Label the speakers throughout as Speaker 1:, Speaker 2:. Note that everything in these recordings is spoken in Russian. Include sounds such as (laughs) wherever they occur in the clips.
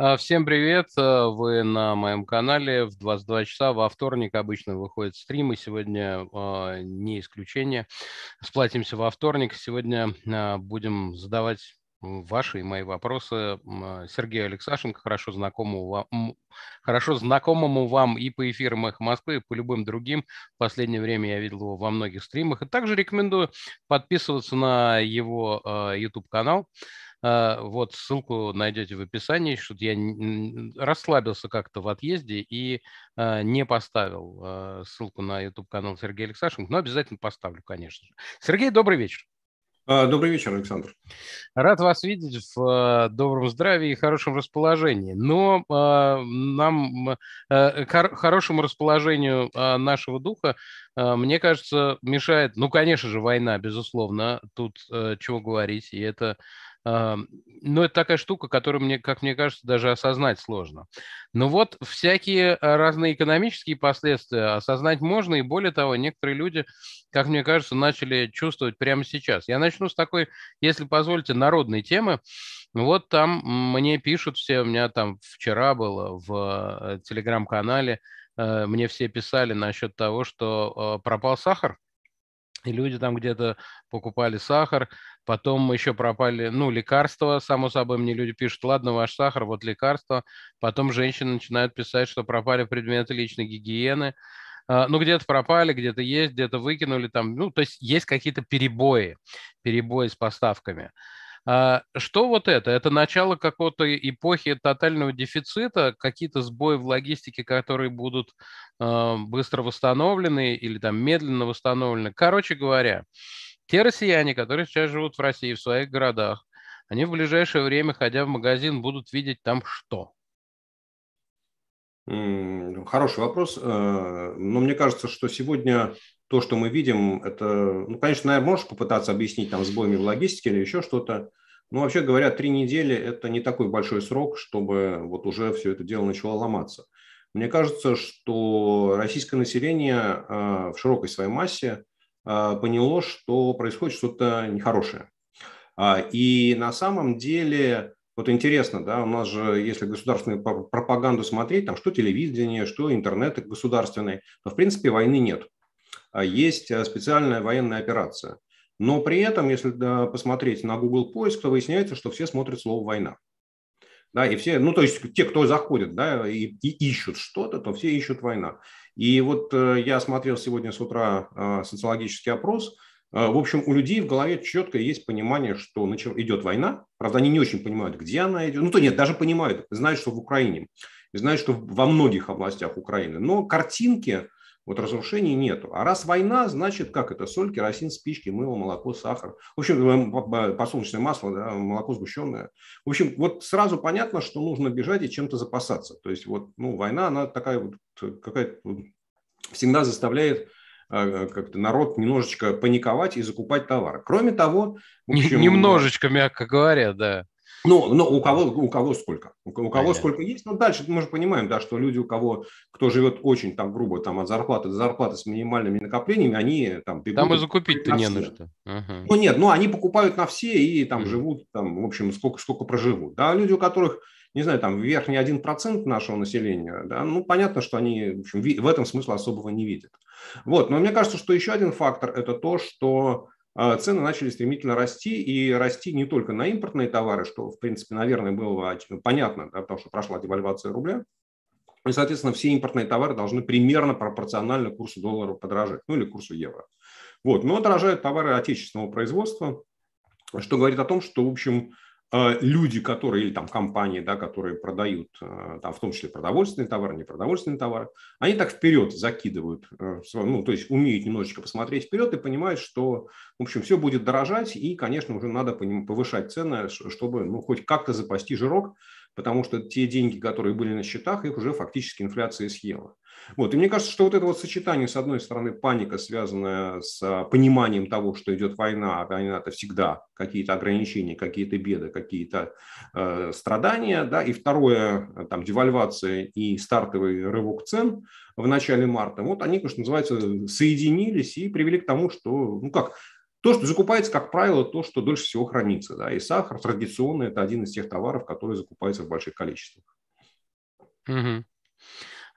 Speaker 1: А, всем привет! А, вы на моем канале в 22 часа во вторник обычно выходит стрим, и сегодня э, не исключение. Сплатимся во вторник. Сегодня э, будем задавать ваши и мои вопросы Сергею Алексашенко, хорошо знакомому вам, хорошо знакомому вам и по эфирам «Эхо Москвы», и по любым другим. В последнее время я видел его во многих стримах. И также рекомендую подписываться на его э, YouTube-канал. А, вот ссылку найдете в описании, что я расслабился как-то в отъезде и а, не поставил а, ссылку на YouTube-канал Сергея Алексашенко, но обязательно поставлю, конечно же. Сергей, добрый вечер.
Speaker 2: Добрый вечер, Александр.
Speaker 1: Рад вас видеть в добром здравии и хорошем расположении. Но нам э, хор- хорошему расположению нашего духа, мне кажется, мешает, ну, конечно же, война, безусловно. Тут э, чего говорить, и это но это такая штука, которую, мне, как мне кажется, даже осознать сложно. Но вот всякие а, разные экономические последствия осознать можно, и более того, некоторые люди, как мне кажется, начали чувствовать прямо сейчас. Я начну с такой, если позволите, народной темы. Вот там мне пишут все, у меня там вчера было в э, телеграм-канале, э, мне все писали насчет того, что э, пропал сахар, и люди там где-то покупали сахар, потом еще пропали, ну, лекарства, само собой, мне люди пишут, ладно, ваш сахар, вот лекарства, потом женщины начинают писать, что пропали предметы личной гигиены, а, ну, где-то пропали, где-то есть, где-то выкинули там, ну, то есть есть какие-то перебои, перебои с поставками. А, что вот это? Это начало какой-то эпохи тотального дефицита, какие-то сбои в логистике, которые будут а, быстро восстановлены или там медленно восстановлены. Короче говоря, те россияне, которые сейчас живут в России, в своих городах, они в ближайшее время, ходя в магазин, будут видеть там что?
Speaker 2: Хороший вопрос. Э, но мне кажется, что сегодня то, что мы видим, это, ну, конечно, наверное, можешь попытаться объяснить там сбоями в логистике или еще что-то. Но вообще говоря, три недели – это не такой большой срок, чтобы вот уже все это дело начало ломаться. Мне кажется, что российское население э, в широкой своей массе а, поняло, что происходит что-то нехорошее. А, и на самом деле, вот интересно, да, у нас же, если государственную пропаганду смотреть, там что телевидение, что интернет государственный, то в принципе войны нет. А есть специальная военная операция. Но при этом, если посмотреть на Google поиск, то выясняется, что все смотрят слово «война». Да, и все, ну, то есть те, кто заходит, да, и, и ищут что-то, то все ищут война. И вот э, я смотрел сегодня с утра э, социологический опрос. Э, в общем, у людей в голове четко есть понимание, что идет война. Правда, они не очень понимают, где она идет. Ну, то нет, даже понимают, знают, что в Украине. Знают, что во многих областях Украины. Но картинки вот разрушений нету. А раз война, значит, как это? Соль, керосин, спички, мыло, молоко, сахар. В общем, подсолнечное масло, да, молоко сгущенное. В общем, вот сразу понятно, что нужно бежать и чем-то запасаться. То есть вот, ну, война, она такая вот какая-то всегда заставляет как-то народ немножечко паниковать и закупать товары. Кроме того...
Speaker 1: Общем, Немножечко, мягко говоря, да.
Speaker 2: Ну, но у кого, у кого сколько? У, кого сколько есть. Ну, дальше мы же понимаем, да, что люди, у кого, кто живет очень там грубо, там от зарплаты до зарплаты с минимальными накоплениями, они там...
Speaker 1: Там и закупить-то не на что.
Speaker 2: Ага. Ну, нет, ну, они покупают на все и там mm. живут, там, в общем, сколько, сколько проживут. Да, люди, у которых, не знаю, там, верхний 1% нашего населения, да, ну, понятно, что они, в общем, в этом смысла особого не видят. Вот, но мне кажется, что еще один фактор – это то, что цены начали стремительно расти, и расти не только на импортные товары, что, в принципе, наверное, было понятно, да, потому что прошла девальвация рубля, и, соответственно, все импортные товары должны примерно пропорционально курсу доллара подорожать, ну или курсу евро. Вот. Но дорожают товары отечественного производства, что говорит о том, что, в общем, люди, которые, или там компании, да, которые продают, э, там, в том числе продовольственные товары, непродовольственные товары, они так вперед закидывают, э, ну, то есть умеют немножечко посмотреть вперед и понимают, что, в общем, все будет дорожать, и, конечно, уже надо повышать цены, чтобы, ну, хоть как-то запасти жирок, потому что те деньги, которые были на счетах, их уже фактически инфляция съела. Вот. И мне кажется, что вот это вот сочетание, с одной стороны, паника, связанная с а, пониманием того, что идет война, а война – это всегда какие-то ограничения, какие-то беды, какие-то э, страдания, да, и второе, там, девальвация и стартовый рывок цен в начале марта, вот они, конечно, называется, соединились и привели к тому, что, ну как, То, что закупается, как правило, то, что дольше всего хранится. Да? И сахар традиционно это один из тех товаров, которые закупаются в больших количествах.
Speaker 1: Угу.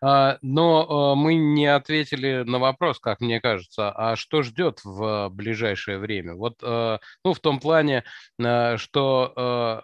Speaker 1: Но мы не ответили на вопрос, как мне кажется, а что ждет в ближайшее время? Вот, ну, в том плане, что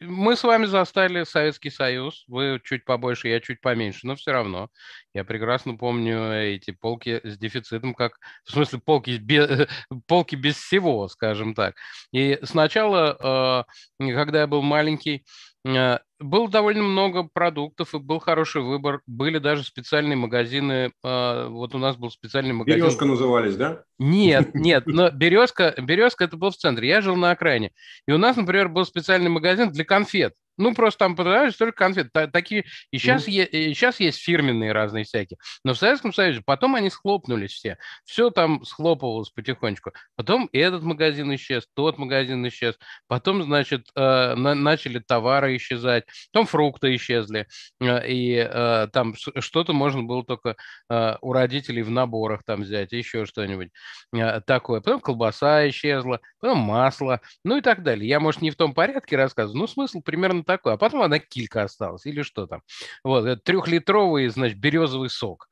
Speaker 1: мы с вами застали Советский Союз, вы чуть побольше, я чуть поменьше, но все равно. Я прекрасно помню эти полки с дефицитом, как, в смысле, полки без, (laughs) полки без всего, скажем так. И сначала, когда я был маленький, Э, было довольно много продуктов, и был хороший выбор. Были даже специальные магазины. Э, вот у нас был специальный магазин.
Speaker 2: Березка назывались, да?
Speaker 1: Нет, (laughs) нет, но Березка, Березка это был в центре. Я жил на окраине. И у нас, например, был специальный магазин для конфет. Ну, просто там продавались только конфеты. Такие... И сейчас, mm. е... и сейчас есть фирменные разные всякие. Но в Советском Союзе потом они схлопнулись все. Все там схлопывалось потихонечку. Потом этот магазин исчез, тот магазин исчез. Потом, значит, э, на... начали товары исчезать. Потом фрукты исчезли. Э, и э, там что-то можно было только э, у родителей в наборах там взять, еще что-нибудь э, такое. Потом колбаса исчезла, потом масло, ну и так далее. Я, может, не в том порядке рассказываю, но смысл примерно такое. А потом она килька осталась или что там. Вот, трехлитровый, значит, березовый сок.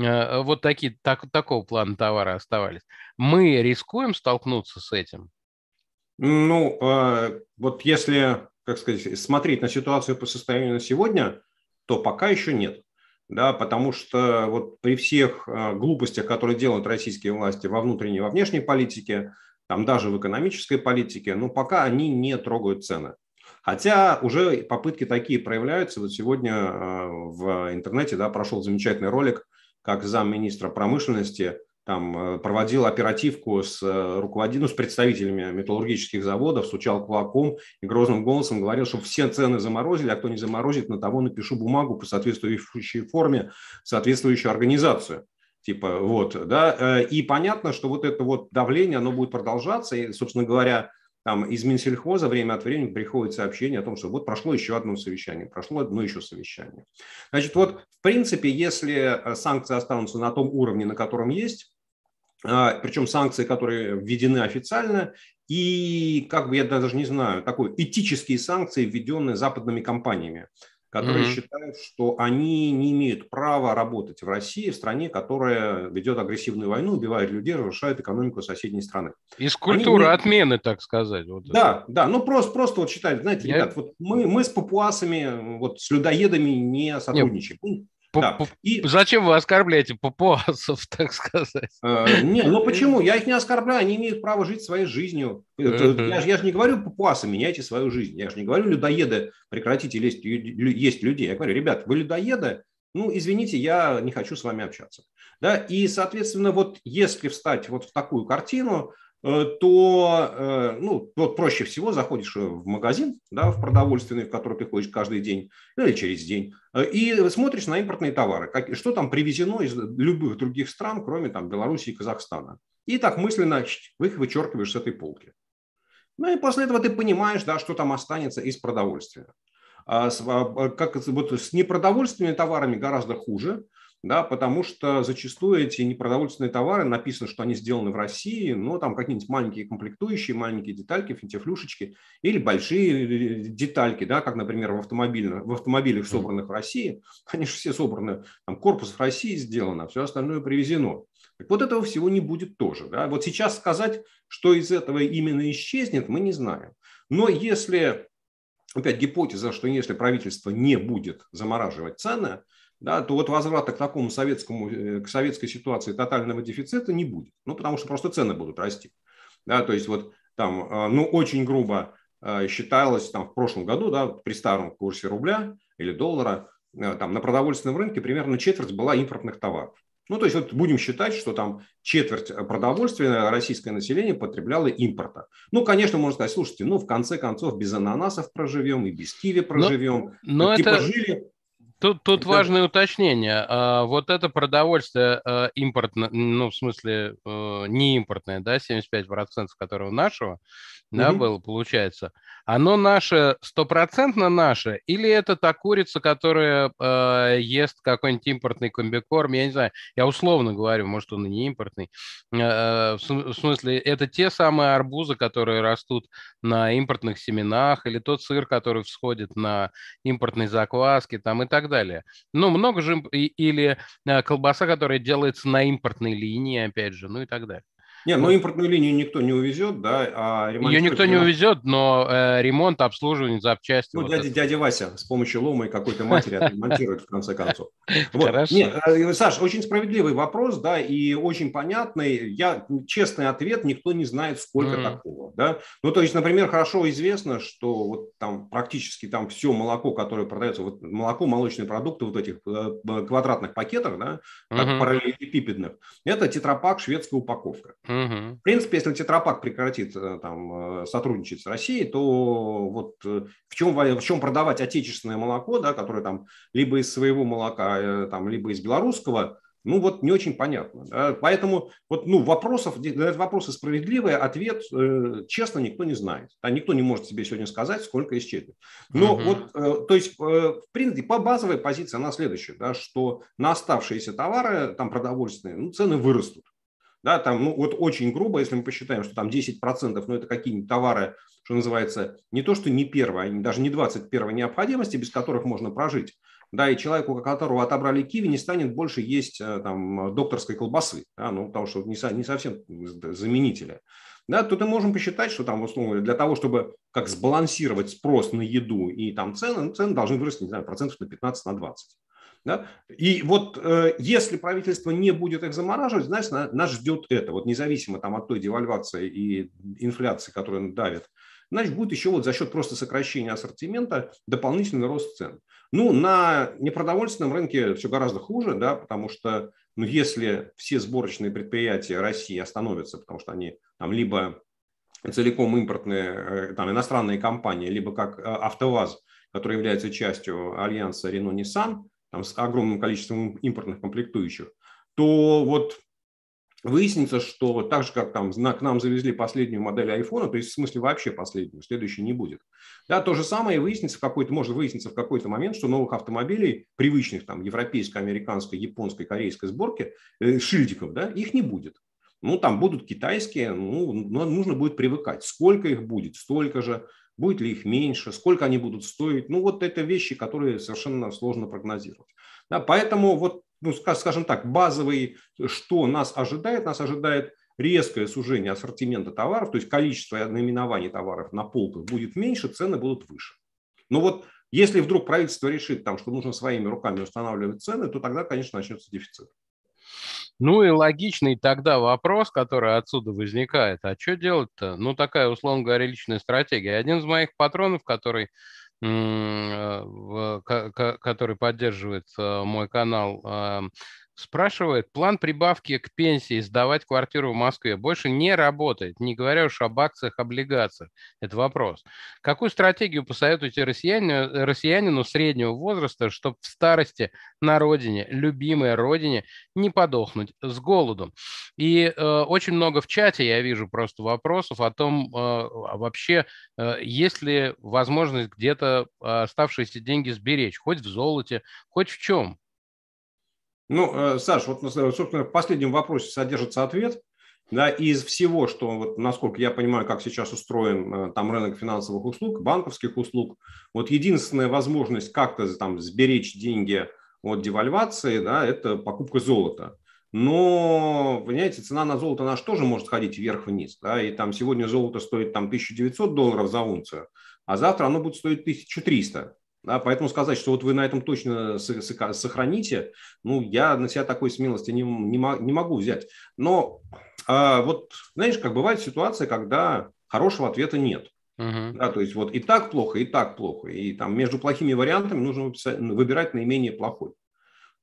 Speaker 1: Э, вот такие, так, такого плана товары оставались. Мы рискуем столкнуться с этим?
Speaker 2: Ну, э, вот если, как сказать, смотреть на ситуацию по состоянию на сегодня, то пока еще нет. Да, потому что вот при всех э, глупостях, которые делают российские власти во внутренней, во внешней политике, там даже в экономической политике, но пока они не трогают цены. Хотя уже попытки такие проявляются. Вот сегодня э, в интернете да, прошел замечательный ролик, как замминистра промышленности там э, проводил оперативку с э, руководителем, ну, с представителями металлургических заводов, стучал кулаком и грозным голосом говорил, что все цены заморозили, а кто не заморозит, на того напишу бумагу по соответствующей форме, соответствующую организацию. Типа вот, да, и понятно, что вот это вот давление, оно будет продолжаться, и, собственно говоря, там из Минсельхоза время от времени приходит сообщение о том, что вот прошло еще одно совещание, прошло одно еще совещание. Значит, вот в принципе, если э, санкции останутся на том уровне, на котором есть, а, причем санкции, которые введены официально, и, как бы я даже не знаю, такой этические санкции, введенные западными компаниями которые mm-hmm. считают, что они не имеют права работать в России, в стране, которая ведет агрессивную войну, убивает людей, разрушает экономику соседней страны.
Speaker 1: Из культуры они... отмены, так сказать.
Speaker 2: Вот да, это. да, ну просто, просто вот считают, знаете, Я... ребят, вот мы, мы с папуасами, вот с людоедами не сотрудничаем. Нет.
Speaker 1: Да. И... Зачем вы оскорбляете папуасов, (laughs) так сказать?
Speaker 2: Э, не, ну почему? Я их не оскорбляю, они имеют право жить своей жизнью. Я, я же не говорю папуасы, меняйте свою жизнь. Я же не говорю людоеды, прекратите лезть, есть людей. Я говорю, ребят, вы людоеды, ну, извините, я не хочу с вами общаться. Да? И, соответственно, вот если встать вот в такую картину, Э, то э, ну, вот проще всего заходишь в магазин, да, в продовольственный, в который ты ходишь каждый день или через день, э, и смотришь на импортные товары, как, что там привезено из любых других стран, кроме там, Беларуси и Казахстана. И так мысленно их вычеркиваешь с этой полки. Ну и после этого ты понимаешь, да, что там останется из продовольствия. А с, а, как, вот с непродовольственными товарами гораздо хуже, да, потому что зачастую эти непродовольственные товары написано, что они сделаны в России, но там какие-нибудь маленькие комплектующие, маленькие детальки, финтифлюшечки или большие э, детальки, да, как, например, в, автомобильных, в автомобилях, собранных в России, (laughs) они же все собраны, там корпус в России сделан, а все остальное привезено. Так вот этого всего не будет тоже. Да? Вот сейчас сказать, что из этого именно исчезнет, мы не знаем. Но если, опять гипотеза, что если правительство не будет замораживать цены, да, то вот возврата к такому советскому, э, к советской ситуации тотального дефицита не будет. Ну, потому что просто цены будут расти. Да, то есть вот там, э, ну, очень грубо э, считалось там в прошлом году, да, при старом курсе рубля или доллара, там на продовольственном рынке примерно четверть была импортных товаров. Ну, то есть вот будем считать, что там четверть продовольствия российское население потребляло импорта. Ну, конечно, можно сказать, слушайте, ну, в конце концов, без ананасов проживем и без киви проживем.
Speaker 1: Но, но типа это... жили, Тут, тут это... важное уточнение. А, вот это продовольствие а, импортное, ну, в смысле, а, не импортное, да, 75% которого нашего, да, угу. было, получается, оно наше, стопроцентно наше, или это та курица, которая э, ест какой-нибудь импортный комбикорм, я не знаю, я условно говорю, может, он и не импортный, э, в, в смысле, это те самые арбузы, которые растут на импортных семенах, или тот сыр, который всходит на импортной закваске, там, и так далее. Ну, много же, или э, колбаса, которая делается на импортной линии, опять же, ну и так далее.
Speaker 2: Не, ну импортную линию никто не увезет, да, а
Speaker 1: Ее никто не увезет, но э, ремонт, обслуживание, запчасти.
Speaker 2: Ну, вот дядя, дядя Вася с помощью лома и какой-то матери (laughs) отремонтирует в конце концов. Вот. Хорошо. Нет, э, Саш, очень справедливый вопрос, да, и очень понятный. Я, честный ответ, никто не знает, сколько mm. такого, да. Ну, то есть, например, хорошо известно, что вот там практически там все молоко, которое продается, вот молоко, молочные продукты вот этих э, квадратных пакетах, да, mm-hmm. параллелепипедных, это тетрапак шведская упаковка. Угу. В принципе, если Тетрапак прекратит э, там, э, сотрудничать с Россией, то вот э, в чем, в чем продавать отечественное молоко, да, которое там либо из своего молока, там, либо из белорусского, ну вот не очень понятно. Да? Поэтому вот, ну, вопросов, вопросы справедливые, ответ, э, честно, никто не знает. Да? Никто не может себе сегодня сказать, сколько исчезнет. Но угу. вот, э, то есть, э, в принципе, по базовой позиции она следующая, да, что на оставшиеся товары, там продовольственные, ну, цены вырастут. Да, там, ну, вот очень грубо, если мы посчитаем, что там 10%, ну, это какие-нибудь товары, что называется, не то, что не первое, даже не 21 необходимости, без которых можно прожить. Да, и человеку, которого отобрали киви, не станет больше есть э, там, докторской колбасы, да, ну, потому что не, не совсем заменителя. Да, то мы можем посчитать, что там, условно, для того, чтобы как сбалансировать спрос на еду и там цены, цены должны вырасти, не знаю, процентов на 15, на 20. Да? И вот э, если правительство не будет их замораживать, значит, на, нас ждет это. Вот независимо там, от той девальвации и инфляции, которая давит, значит, будет еще вот за счет просто сокращения ассортимента дополнительный рост цен. Ну, на непродовольственном рынке все гораздо хуже, да, потому что ну, если все сборочные предприятия России остановятся, потому что они там либо целиком импортные, э, там, иностранные компании, либо как э, АвтоВАЗ, который является частью альянса Renault-Nissan, там, с огромным количеством импортных комплектующих, то вот выяснится, что так же, как там к нам завезли последнюю модель айфона, то есть в смысле вообще последнюю, следующей не будет. Да, то же самое выяснится в какой-то, может выясниться в какой-то момент, что новых автомобилей, привычных там европейской, американской, японской, корейской сборки, э, шильдиков, да, их не будет. Ну, там будут китайские, ну, нужно будет привыкать. Сколько их будет, столько же. Будет ли их меньше, сколько они будут стоить. Ну, вот это вещи, которые совершенно сложно прогнозировать. Да, поэтому вот, ну, скажем так, базовый, что нас ожидает, нас ожидает резкое сужение ассортимента товаров, то есть количество наименований товаров на полках будет меньше, цены будут выше. Но вот если вдруг правительство решит, там, что нужно своими руками устанавливать цены, то тогда, конечно, начнется дефицит.
Speaker 1: Ну и логичный тогда вопрос, который отсюда возникает, а что делать-то? Ну, такая, условно говоря, личная стратегия. Один из моих патронов, который, э, который поддерживает э, мой канал, Спрашивает, план прибавки к пенсии сдавать квартиру в Москве больше не работает, не говоря уж об акциях, облигациях. Это вопрос. Какую стратегию посоветуете россиянину, россиянину среднего возраста, чтобы в старости на родине, любимой родине, не подохнуть с голоду? И э, очень много в чате я вижу просто вопросов о том, э, а вообще, э, есть ли возможность где-то оставшиеся деньги сберечь, хоть в золоте, хоть в чем.
Speaker 2: Ну, э, Саш, вот, собственно, в последнем вопросе содержится ответ. Да, из всего, что, вот, насколько я понимаю, как сейчас устроен э, там рынок финансовых услуг, банковских услуг, вот единственная возможность как-то там сберечь деньги от девальвации, да, это покупка золота. Но, понимаете, цена на золото наша тоже может ходить вверх-вниз. Да, и там сегодня золото стоит там 1900 долларов за унцию, а завтра оно будет стоить 1300. Да, поэтому сказать, что вот вы на этом точно сохраните, ну, я на себя такой смелости не, не, не могу взять. Но а, вот, знаешь, как бывает ситуация, когда хорошего ответа нет. Uh-huh. Да, то есть вот и так плохо, и так плохо. И там между плохими вариантами нужно выбирать наименее плохой.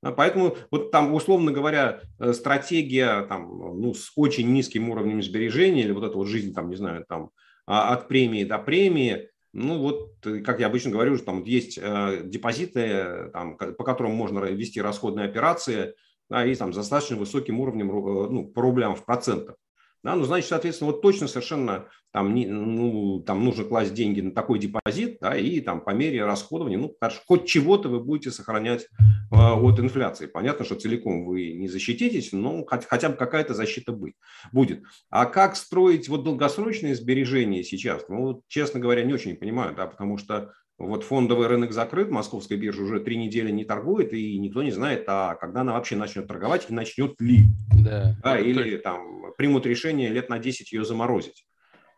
Speaker 2: Поэтому вот там, условно говоря, э, стратегия там, ну, с очень низким уровнем сбережения или вот эта вот жизнь, там, не знаю, там, а, от премии до премии – Ну вот, как я обычно говорю, там есть э, депозиты, там, по которым можно вести расходные операции, да, и там с достаточно высоким уровнем э, ну, по рублям в процентах. Да, ну, значит, соответственно, вот точно совершенно там, не, ну, там нужно класть деньги на такой депозит, да, и там по мере расходования, ну, хоть чего-то вы будете сохранять э, от инфляции. Понятно, что целиком вы не защититесь, но хоть, хотя бы какая-то защита быть, будет. А как строить вот долгосрочные сбережения сейчас? Ну, честно говоря, не очень понимаю, да, потому что вот фондовый рынок закрыт, московская биржа уже три недели не торгует, и никто не знает, а когда она вообще начнет торговать и начнет ли. Да. да или там примут решение лет на 10 ее заморозить.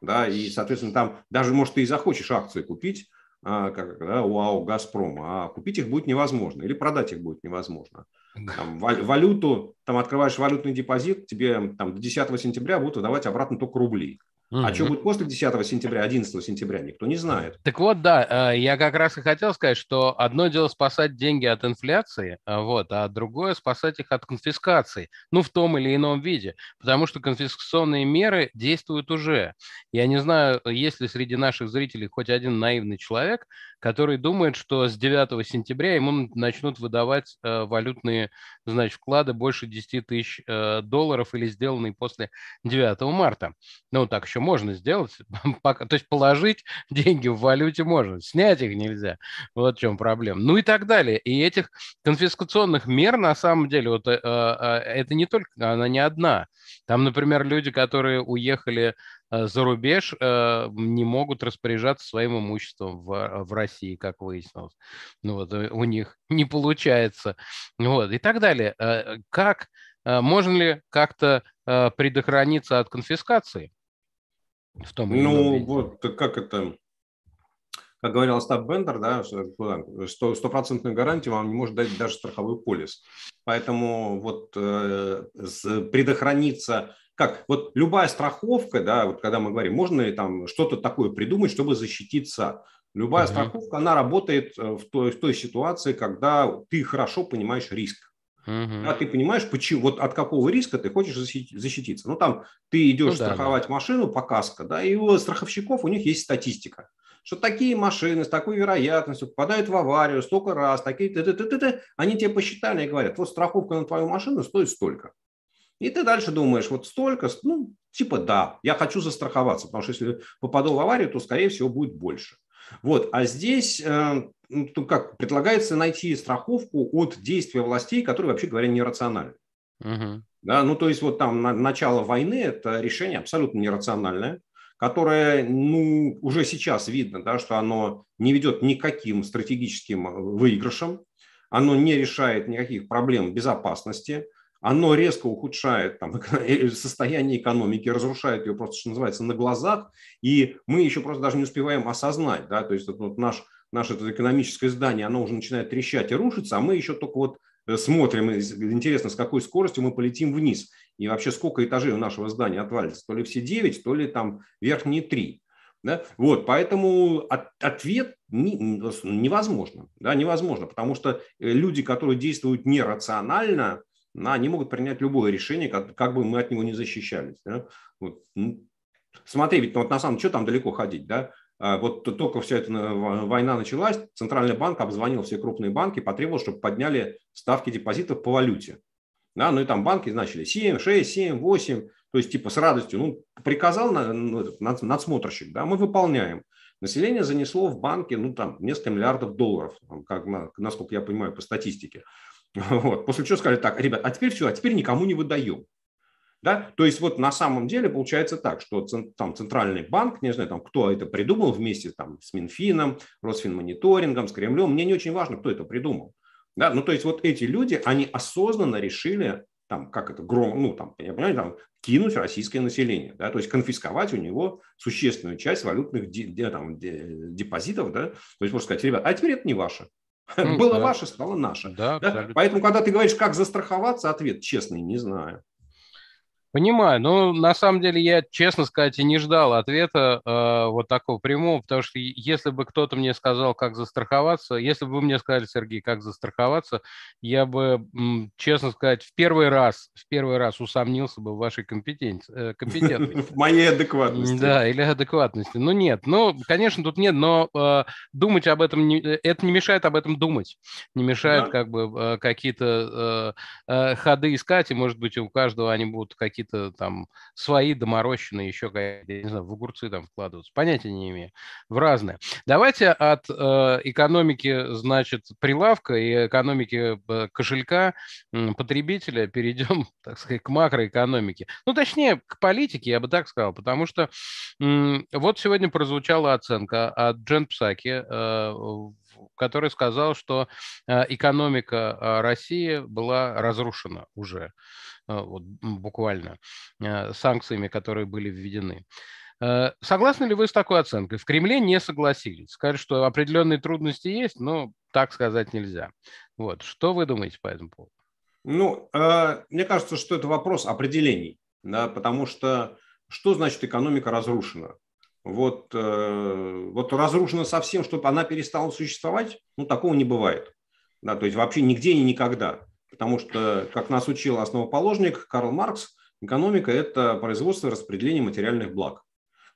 Speaker 2: Да, и, соответственно, там даже, может, ты и захочешь акции купить, а, как, да, у АО «Газпрома», а купить их будет невозможно или продать их будет невозможно. Там, валюту, там открываешь валютный депозит, тебе там, до 10 сентября будут выдавать обратно только рубли. Mm-hmm. А что будет после 10 сентября, 11 сентября, никто не знает.
Speaker 1: Так вот, да, э, я как раз и хотел сказать, что одно дело спасать деньги от инфляции, э, вот, а другое спасать их от конфискации, ну, в том или ином виде, потому что конфискационные меры действуют уже. Я не знаю, есть ли среди наших зрителей хоть один наивный человек, который думает, что с 9 сентября ему начнут выдавать э, валютные, значит, вклады больше 10 тысяч э, долларов или сделанные после 9 марта. Ну, так еще можно сделать. (laughs) То есть положить (laughs) деньги в валюте можно, снять их нельзя. Вот в чем проблема. Ну и так далее. И этих конфискационных мер, на самом деле, вот, э, это не только, она не одна. Там, например, люди, которые уехали за рубеж э, не могут распоряжаться своим имуществом в, в России, как выяснилось. Ну вот э, у них не получается. Вот и так далее. Как можно ли как-то предохраниться от конфискации?
Speaker 2: В том ну вот как это как говорил Остап Бендер, да, что стопроцентную гарантию вам не может дать даже страховой полис. Поэтому вот э, предохраниться как вот любая страховка, да, вот когда мы говорим, можно ли там что-то такое придумать, чтобы защититься. Любая uh-huh. страховка, она работает э, в той, в той ситуации, когда ты хорошо понимаешь риск. Uh-huh. Да, ты понимаешь, почему, вот от какого риска ты хочешь защититься. Ну, там ты идешь ну, страховать да. машину по каско, да, и у страховщиков у них есть статистика что такие машины с такой вероятностью попадают в аварию столько раз, такие, т -т -т -т -т, они тебе посчитали и говорят, вот страховка на твою машину стоит столько. И ты дальше думаешь, вот столько, ну, типа да, я хочу застраховаться, потому что если попаду в аварию, то, скорее всего, будет больше. Вот, а здесь э, ну, как предлагается найти страховку от действия властей, которые, вообще говоря, нерациональны. Угу. Да, ну, то есть вот там на, начало войны – это решение абсолютно нерациональное, которое, ну, уже сейчас видно, да, что оно не ведет никаким стратегическим выигрышам, оно не решает никаких проблем безопасности, оно резко ухудшает там, (laughs) состояние экономики, разрушает ее просто, что называется, на глазах, и мы еще просто даже не успеваем осознать, да, то есть вот наш, наше это экономическое здание, оно уже начинает трещать и рушиться, а мы еще только вот э, смотрим, интересно, с какой скоростью мы полетим вниз, и вообще сколько этажей у нашего здания отвалится, то ли все 9, то ли там верхние 3. Да? Вот, поэтому от, ответ не, невозможно, да, невозможно, потому что э, люди, которые действуют нерационально, они могут принять любое решение, как, как бы мы от него не защищались. Да? Вот. Смотри, ведь ну, вот на самом деле, что там далеко ходить, да? А вот только вся эта война началась, Центральный банк обзвонил все крупные банки, потребовал, чтобы подняли ставки депозитов по валюте. Да, ну и там банки начали 7, 6, 7, 8, то есть типа с радостью, ну, приказал ну, надсмотрщик, да, мы выполняем. Население занесло в банки, ну, там, несколько миллиардов долларов, как, насколько я понимаю, по статистике. (laughs) Вот. После чего сказали так, ребят, а теперь все, а теперь никому не выдаем. Да? То есть вот на самом деле получается так, что там Центральный банк, не знаю, там, кто это придумал вместе там, с Минфином, Росфинмониторингом, с Кремлем, мне не очень важно, кто это придумал. Да? Ну, то есть вот эти люди, они осознанно решили, там, как это, гром, ну, там, я понимаю, там, кинуть российское население, да? то есть конфисковать у него существенную часть валютных де, там, депозитов, да? то есть можно сказать, ребят, а теперь это не ваше. (laughs) Ну, Было да. ваше, стало наше. Да, да? Поэтому, когда ты говоришь, как застраховаться, ответ честный, не знаю.
Speaker 1: Понимаю. Ну, на самом деле, я, честно сказать, и не ждал ответа э, вот такого прямого, потому что если бы кто-то мне сказал, как застраховаться, если бы вы мне сказали, Сергей, как застраховаться, я бы, честно сказать, в первый раз, в первый раз усомнился бы в вашей компетенции. Э, компетентности. (laughs)
Speaker 2: В моей адекватности.
Speaker 1: Да, или адекватности. Ну, нет. Ну, конечно, тут нет, но э, думать об этом, не, это не мешает об этом думать. Не мешает да. как бы э, какие-то э, э, ходы искать, и, может быть, у каждого они будут какие-то какие-то там свои доморощенные еще, не знаю, в огурцы там вкладываться. Понятия не имею. В разные. Давайте от э, экономики, значит, прилавка и экономики э, кошелька потребителя перейдем, (laughs) так сказать, к макроэкономике. Ну, точнее, к политике, я бы так сказал, потому что э, вот сегодня прозвучала оценка от Джен Псаки, э, который сказал, что э, экономика э, России была разрушена уже. Э, вот, буквально, санкциями, которые были введены. Согласны ли вы с такой оценкой? В Кремле не согласились. Скажут, что определенные трудности есть, но так сказать нельзя. Вот. Что вы думаете по этому поводу?
Speaker 2: Ну, мне кажется, что это вопрос определений, да, потому что что значит экономика разрушена? Вот, вот разрушена совсем, чтобы она перестала существовать, ну, такого не бывает. Да, то есть вообще нигде и никогда. Потому что, как нас учил основоположник Карл Маркс, экономика – это производство и распределение материальных благ.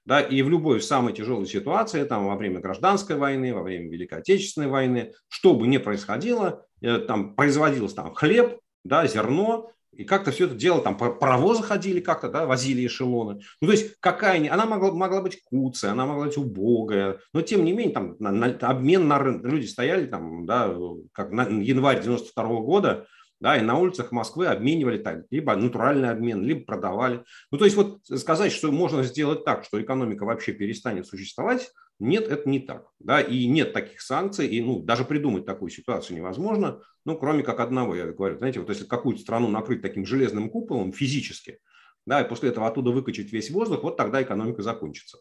Speaker 2: Да, и в любой в самой тяжелой ситуации, там, во время гражданской войны, во время Великой Отечественной войны, что бы ни происходило, э, там производился там, хлеб, да, зерно, и как-то все это дело, там паровозы ходили как-то, да, возили эшелоны. Ну, то есть какая она могла, могла быть куцая, она могла быть убогая, но тем не менее там на, на, обмен на рынке, люди стояли там, да, как на январь 92 -го года, да, и на улицах Москвы обменивали так, либо натуральный обмен, либо продавали. Ну, то есть вот сказать, что можно сделать так, что экономика вообще перестанет существовать, нет, это не так. Да, и нет таких санкций, и ну, даже придумать такую ситуацию невозможно, ну, кроме как одного, я говорю, знаете, вот если какую-то страну накрыть таким железным куполом физически, да, и после этого оттуда выкачать весь воздух, вот тогда экономика закончится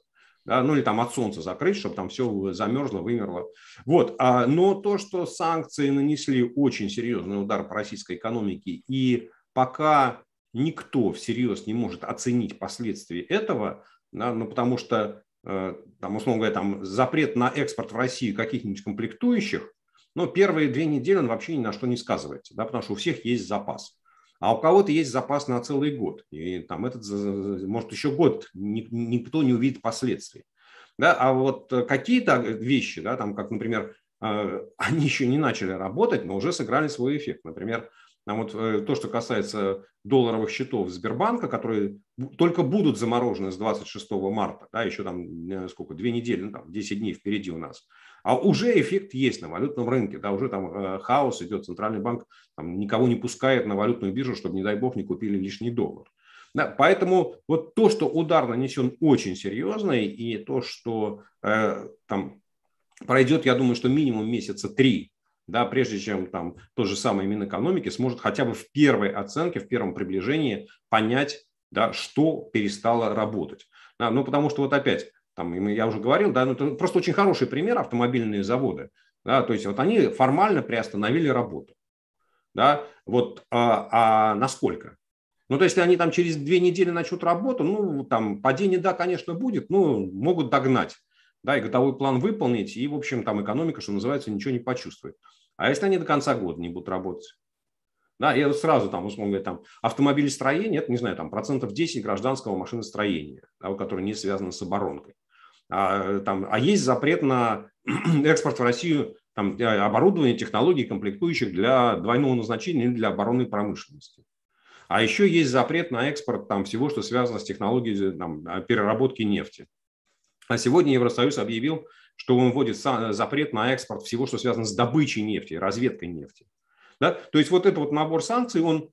Speaker 2: да, ну или там от солнца закрыть, чтобы там все замерзло, вымерло. Вот. А, но то, что санкции нанесли очень серьезный удар по российской экономике, и пока никто всерьез не может оценить последствия этого, да, ну потому что, там, условно говоря, там, запрет на экспорт в Россию каких-нибудь комплектующих, но первые две недели он вообще ни на что не сказывается, да, потому что у всех есть запас. А у кого-то есть запас на целый год. И там этот, может, еще год никто не увидит последствий. Да, а вот э, какие-то вещи, да, там, как, например, э, (laughs) они еще не начали работать, но уже сыграли свой эффект. Например, там вот э, то, что касается долларовых счетов Сбербанка, которые только будут заморожены с 26 марта, да, еще там сколько, две недели, ну, там, 10 дней впереди у нас. А уже эффект есть на валютном рынке, да, уже там э, хаос идет, центральный банк там, никого не пускает на валютную биржу, чтобы, не дай бог, не купили лишний доллар. Да, поэтому вот то, что удар нанесен очень серьезный, и то, что э, там пройдет, я думаю, что минимум месяца три, да, прежде чем там тот же самый Минэкономики сможет хотя бы в первой оценке, в первом приближении понять, да, что перестало работать. Да, ну, потому что вот опять, там, я уже говорил, да, ну, это просто очень хороший пример автомобильные заводы. Да, то есть вот они формально приостановили работу. Да, вот, а, а насколько? Ну, то есть, если они там через две недели начнут работу, ну, там падение, да, конечно, будет, ну, могут догнать, да, и готовый план выполнить, и, в общем, там экономика, что называется, ничего не почувствует. А если они до конца года не будут работать? Да, и сразу там, условно говоря, там автомобилестроение, это, не знаю, там процентов 10 гражданского машиностроения, да, которое не связано с оборонкой а, там, а есть запрет на (clears throat) экспорт в Россию там, оборудования, технологий, комплектующих для двойного назначения или для оборонной промышленности. А еще есть запрет на экспорт там, всего, что связано с технологией там, переработки нефти. А сегодня Евросоюз объявил, что он вводит запрет на экспорт всего, что связано с добычей нефти, разведкой нефти. Да? То есть вот этот вот набор санкций, он,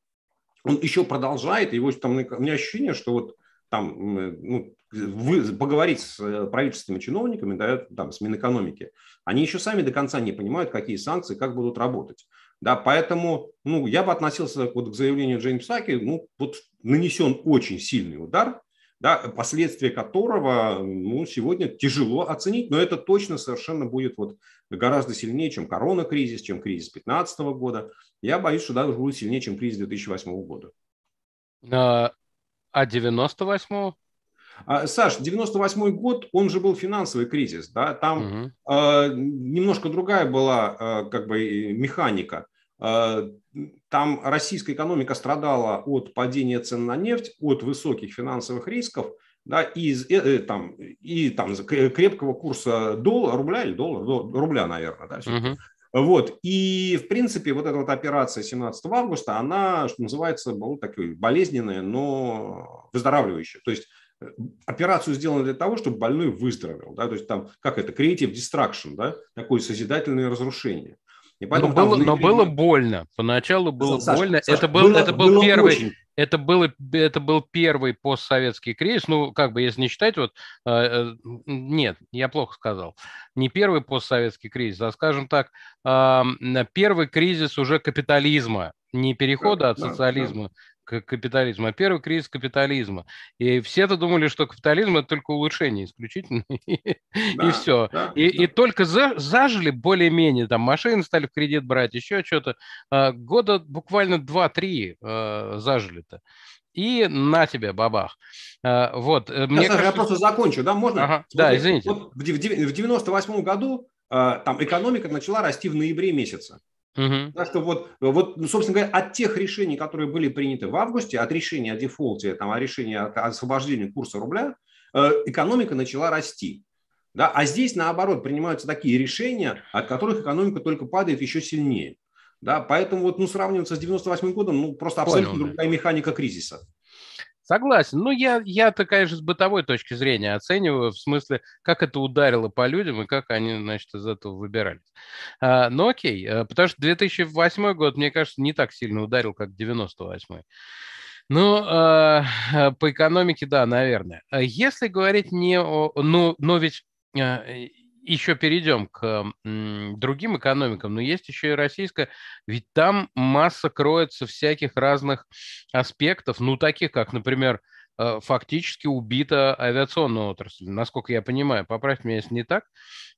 Speaker 2: он еще продолжает. И вот там, у меня ощущение, что вот там ну, вы, поговорить с э, правительственными чиновниками, да, там, с Минэкономики, они еще сами до конца не понимают, какие санкции, как будут работать. Да, поэтому ну, я бы относился вот к заявлению Джейн Псаки, ну, вот нанесен очень сильный удар, да, последствия которого ну, сегодня тяжело оценить, но это точно совершенно будет вот гораздо сильнее, чем корона-кризис, чем кризис 2015 года. Я боюсь, что даже будет сильнее, чем кризис 2008 года.
Speaker 1: А, А 98-го?
Speaker 2: А, Саш, 98 год, он же был финансовый кризис, да, там угу. э, немножко другая была э, как бы механика. Э, там российская экономика страдала от падения цен на нефть, от высоких финансовых рисков, да, и, и, э, там, и там крепкого курса доллара, рубля или доллара, рубля, наверное, да. Вот. И, в принципе, вот эта вот операция 17 августа, она, что называется, была такой болезненная, но выздоравливающая. То есть операцию сделано для того, чтобы больной выздоровел. Да? То есть там, как это, creative destruction, да? такое созидательное разрушение.
Speaker 1: И но, было, но было больно. Поначалу было Саша, больно. Саша, это был, было, это был первый, очень... это был, это был первый постсоветский кризис. Ну, как бы, если не считать, вот, э, э, нет, я плохо сказал. Не первый постсоветский кризис, а, скажем так, э, первый кризис уже капитализма, не перехода да, от социализма да, к капитализму, а первый кризис капитализма. И все-то думали, что капитализм это только улучшение исключительно, (laughs) да, и все. Да, и, да. и только за, зажили более-менее, там машины стали в кредит брать, еще что-то. А, года буквально 2-3 а, зажили-то. И на тебе, бабах. А, вот.
Speaker 2: Э, мне я, кажется... я просто закончу, да, можно?
Speaker 1: Ага, да, извините.
Speaker 2: Вот в 98 году там экономика начала расти в ноябре месяце. Угу. Так что вот, вот, ну, собственно говоря, от тех решений, которые были приняты в августе, от решения о дефолте, там, о решении о освобождении курса рубля, э, экономика начала расти. Да? А здесь, наоборот, принимаются такие решения, от которых экономика только падает еще сильнее. Да? Поэтому вот, ну, сравниваться с 98 годом, ну, просто абсолютно Понял, другая механика кризиса.
Speaker 1: Согласен. Ну, я, я-то, конечно, с бытовой точки зрения оцениваю, в смысле, как это ударило по людям и как они, значит, из этого выбирались. А, ну, окей, э, потому что 2008 год, мне кажется, не так сильно ударил, как 98 ну, э, по экономике, да, наверное. Если говорить не о... Ну, но ведь э, еще перейдем к другим экономикам, но есть еще и российская, ведь там масса кроется всяких разных аспектов, ну, таких как, например, э, фактически убита авиационная отрасль, насколько я понимаю, поправьте меня, если не так,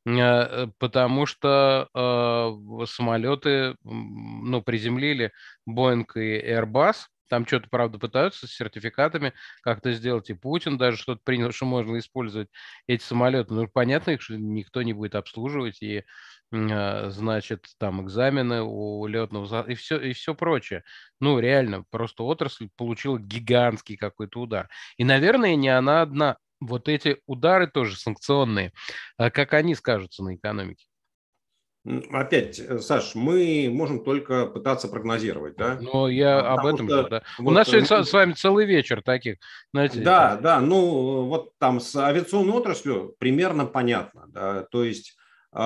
Speaker 1: э, потому что э, самолеты, ну, приземлили Boeing и Airbus, там что-то, правда, пытаются с сертификатами как-то сделать. И Путин даже что-то принял, что можно использовать эти самолеты. Ну, понятно, их никто не будет обслуживать. И, а, значит, там экзамены у летного... И все, и все прочее. Ну, реально, просто отрасль получила гигантский какой-то удар. И, наверное, не она одна. Вот эти удары тоже санкционные. А как они скажутся на экономике?
Speaker 2: Опять, э, Саш, мы можем только пытаться прогнозировать, да?
Speaker 1: Ну, я Потому об этом что, же, да. Вот, У нас сегодня с вами целый вечер таких,
Speaker 2: знаете. Да, да, ну, вот там с авиационной отраслью примерно понятно, да, то есть, э,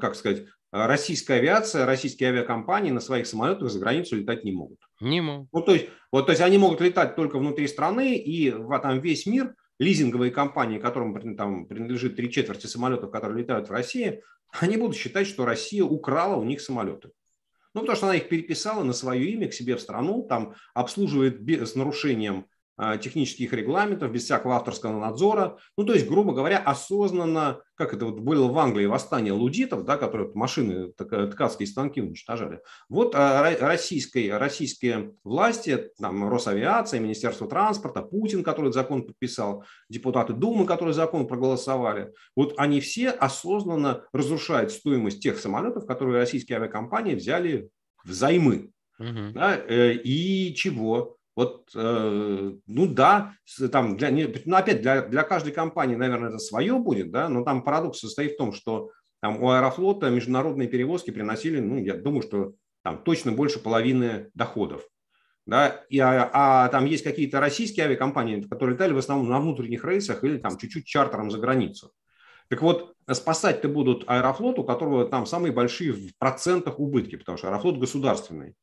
Speaker 2: как сказать, российская авиация, российские авиакомпании на своих самолетах за границу летать не могут.
Speaker 1: Не могут.
Speaker 2: Ну, то есть, вот, то есть они могут летать только внутри страны, и в, там весь мир лизинговые компании, которым там принадлежит три четверти самолетов, которые летают в России, они будут считать, что Россия украла у них самолеты. Ну, потому что она их переписала на свое имя к себе в страну, там обслуживает с нарушением технических регламентов, без всякого авторского надзора. Ну, то есть, грубо говоря, осознанно, как это вот было в Англии, восстание лудитов, да, которые машины, ткацкие станки уничтожали. Вот а, российские, российские власти, там, Росавиация, Министерство транспорта, Путин, который закон подписал, депутаты Думы, которые закон проголосовали, вот они все осознанно разрушают стоимость тех самолетов, которые российские авиакомпании взяли взаймы. Угу. Да, э, и чего? Вот, э, ну да, там для, ну опять для, для каждой компании, наверное, это свое будет, да, но там парадокс состоит в том, что там у Аэрофлота международные перевозки приносили, ну, я думаю, что там точно больше половины доходов. Да, и, а, а там есть какие-то российские авиакомпании, которые летали в основном на внутренних рейсах или там чуть-чуть чартером за границу. Так вот, спасать-то будут Аэрофлот, у которого там самые большие в процентах убытки, потому что Аэрофлот государственный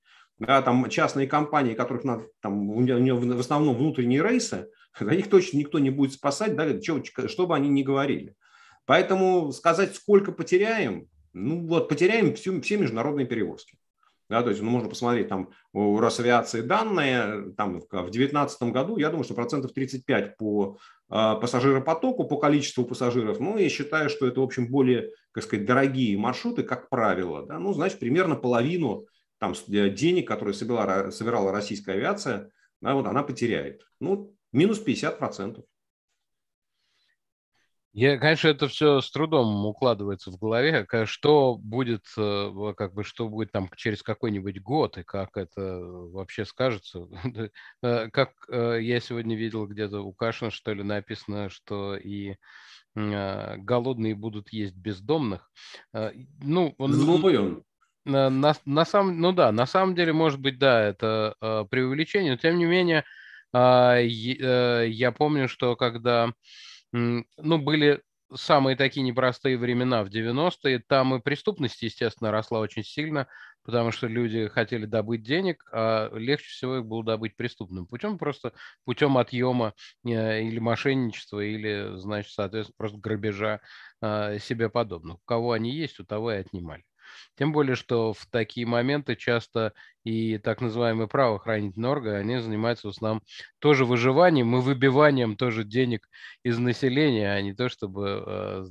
Speaker 2: да, там частные компании, которых надо, там, у нее в основном внутренние рейсы, (laughs) за них точно никто не будет спасать, да, что, что бы они ни говорили. Поэтому сказать, сколько потеряем, ну вот потеряем всю, все международные перевозки. Да, то есть ну, можно посмотреть там у Росавиации данные, там в 2019 году, я думаю, что процентов 35 по э, пассажиропотоку, по количеству пассажиров, ну, я считаю, что это, в общем, более, как сказать, дорогие маршруты, как правило, да, ну, значит, примерно половину там, денег, которые собирала, собирала российская авиация, да, вот она потеряет. Ну, минус 50%.
Speaker 1: Я, конечно, это все с трудом укладывается в голове, что будет, э, как бы, что будет там через какой-нибудь год и как это вообще скажется. (laughs) Э, как э, я сегодня видел где-то у Кашина, что ли, написано, что и голодные будут есть бездомных.
Speaker 2: Ну, Злой он.
Speaker 1: На, на, на самом, ну да, на самом деле, может быть, да, это э, преувеличение, но тем не менее, э, я помню, что когда ну, были самые такие непростые времена в 90-е. Там и преступность, естественно, росла очень сильно, потому что люди хотели добыть денег, а легче всего их было добыть преступным путем, просто путем отъема э, или мошенничества, или, значит, соответственно, просто грабежа а, себе подобных. У кого они есть, у того и отнимали. Тем более, что в такие моменты часто и так называемые правоохранительные органы, они занимаются в основном тоже выживанием и выбиванием тоже денег из населения, а не то, чтобы, э,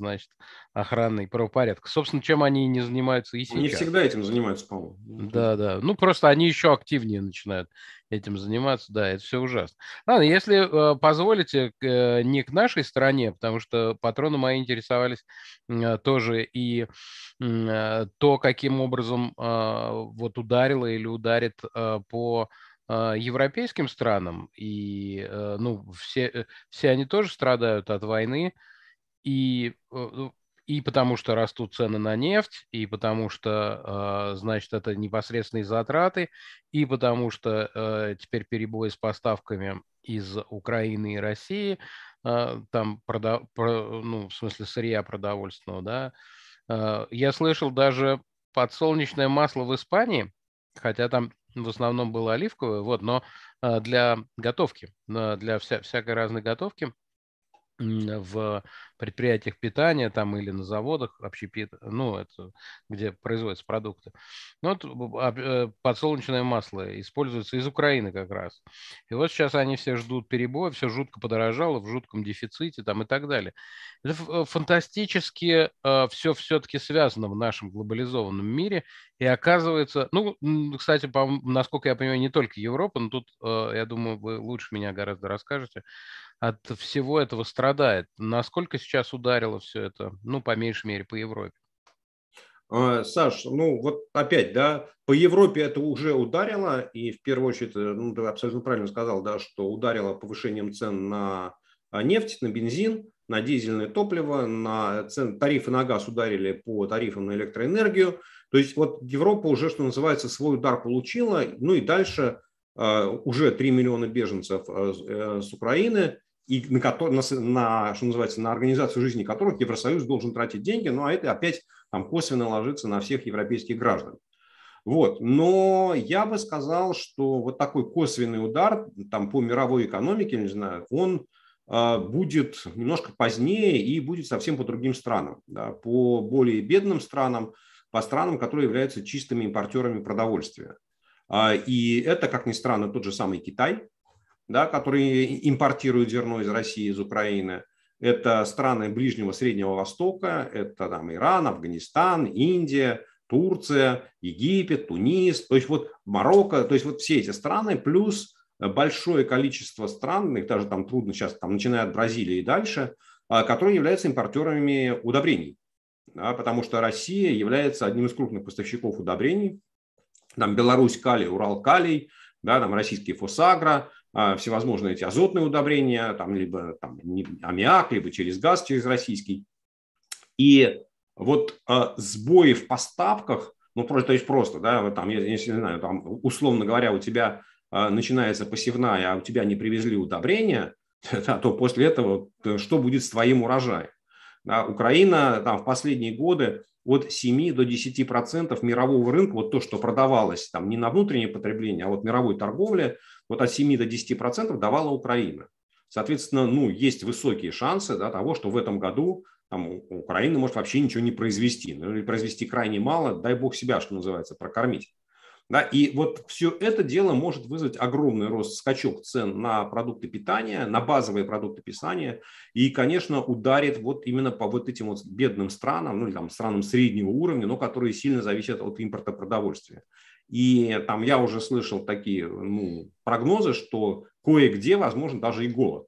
Speaker 1: значит, охраной правопорядка. Собственно, чем они не занимаются и сейчас.
Speaker 2: Не всегда этим занимаются, по-моему.
Speaker 1: Да, да. Ну, просто они еще активнее начинают этим заниматься. Да, это все ужасно. Ладно, если э, позволите, э, не к нашей стране, потому что патроны мои интересовались э, тоже и э, то, каким образом э, вот ударило или ударит э, по э, европейским странам. И, э, ну, все, э, все они тоже страдают от войны. И ну, и потому что растут цены на нефть, и потому что, а, значит, это непосредственные затраты, и потому что э, теперь перебои с поставками из Украины и России, а, там, прода, ну, в смысле сырья продовольственного, да. А, я слышал даже подсолнечное масло в Испании, хотя там в основном было оливковое, вот, но для готовки, для вся, всякой разной готовки в предприятиях питания там или на заводах общепит, ну, это где производятся продукты. Ну, вот э, подсолнечное масло используется из Украины как раз. И вот сейчас они все ждут перебоя, все жутко подорожало, в жутком дефиците там и так далее. Это э, фантастически э, все все-таки связано в нашем глобализованном мире. И оказывается, ну, кстати, по, насколько я понимаю, не только Европа, но тут, я думаю, вы лучше меня гораздо расскажете, от всего этого страдает. Насколько сейчас ударило все это, ну, по меньшей мере, по Европе?
Speaker 2: А, Саш, ну вот опять, да, по Европе это уже ударило, и в первую очередь, э, ну, ты абсолютно правильно сказал, да, что ударило повышением цен на а, нефть, на бензин, на дизельное топливо, на цен, тарифы на газ ударили по тарифам на электроэнергию. То есть вот Европа уже, что называется, свой удар получила, ну и дальше э, уже 3 миллиона беженцев э, с Украины, и на, на, на, что называется, на организацию жизни которых Евросоюз должен тратить деньги, ну а это опять там, косвенно ложится на всех европейских граждан. Вот. Но я бы сказал, что вот такой косвенный удар там, по мировой экономике, не знаю, он э, будет немножко позднее и будет совсем по другим странам, да, по более бедным странам, по странам, которые являются чистыми импортерами продовольствия. Э, и это, как ни странно, тот же самый Китай, да, которые импортируют зерно из России, из Украины. Это страны Ближнего Среднего Востока, это там Иран, Афганистан, Индия, Турция, Египет, Тунис, то есть вот Марокко, то есть вот все эти страны, плюс большое количество стран, их даже там трудно сейчас, там, начиная от Бразилии и дальше, а, которые являются импортерами удобрений. Да, потому что Россия является одним из крупных поставщиков удобрений. Там Беларусь калий, Урал калий, да, там российский фосагро, а, всевозможные эти азотные удобрения, там, либо там, аммиак, либо через газ, через российский. И вот а, сбои в поставках, ну, просто, то есть просто, да, вот там, если, не знаю, там, условно говоря, у тебя а, начинается посевная, а у тебя не привезли удобрения, (laughs) то после этого э, что будет с твоим урожаем? Да, Украина там в последние годы от 7 до 10 процентов мирового рынка, вот то, что продавалось там не на внутреннее потребление, а вот мировой торговле, вот от 7 до 10 процентов давала Украина. Соответственно, ну, есть высокие шансы да, того, что в этом году там, Украина может вообще ничего не произвести, ну, или произвести крайне мало, дай бог себя, что называется, прокормить. Да, и вот все это дело может вызвать огромный рост, скачок цен на продукты питания, на базовые продукты питания, и, конечно, ударит вот именно по вот этим вот бедным странам, ну или там странам среднего уровня, но которые сильно зависят от импорта продовольствия. И там я уже слышал такие ну, прогнозы, что кое-где, возможно, даже и голод.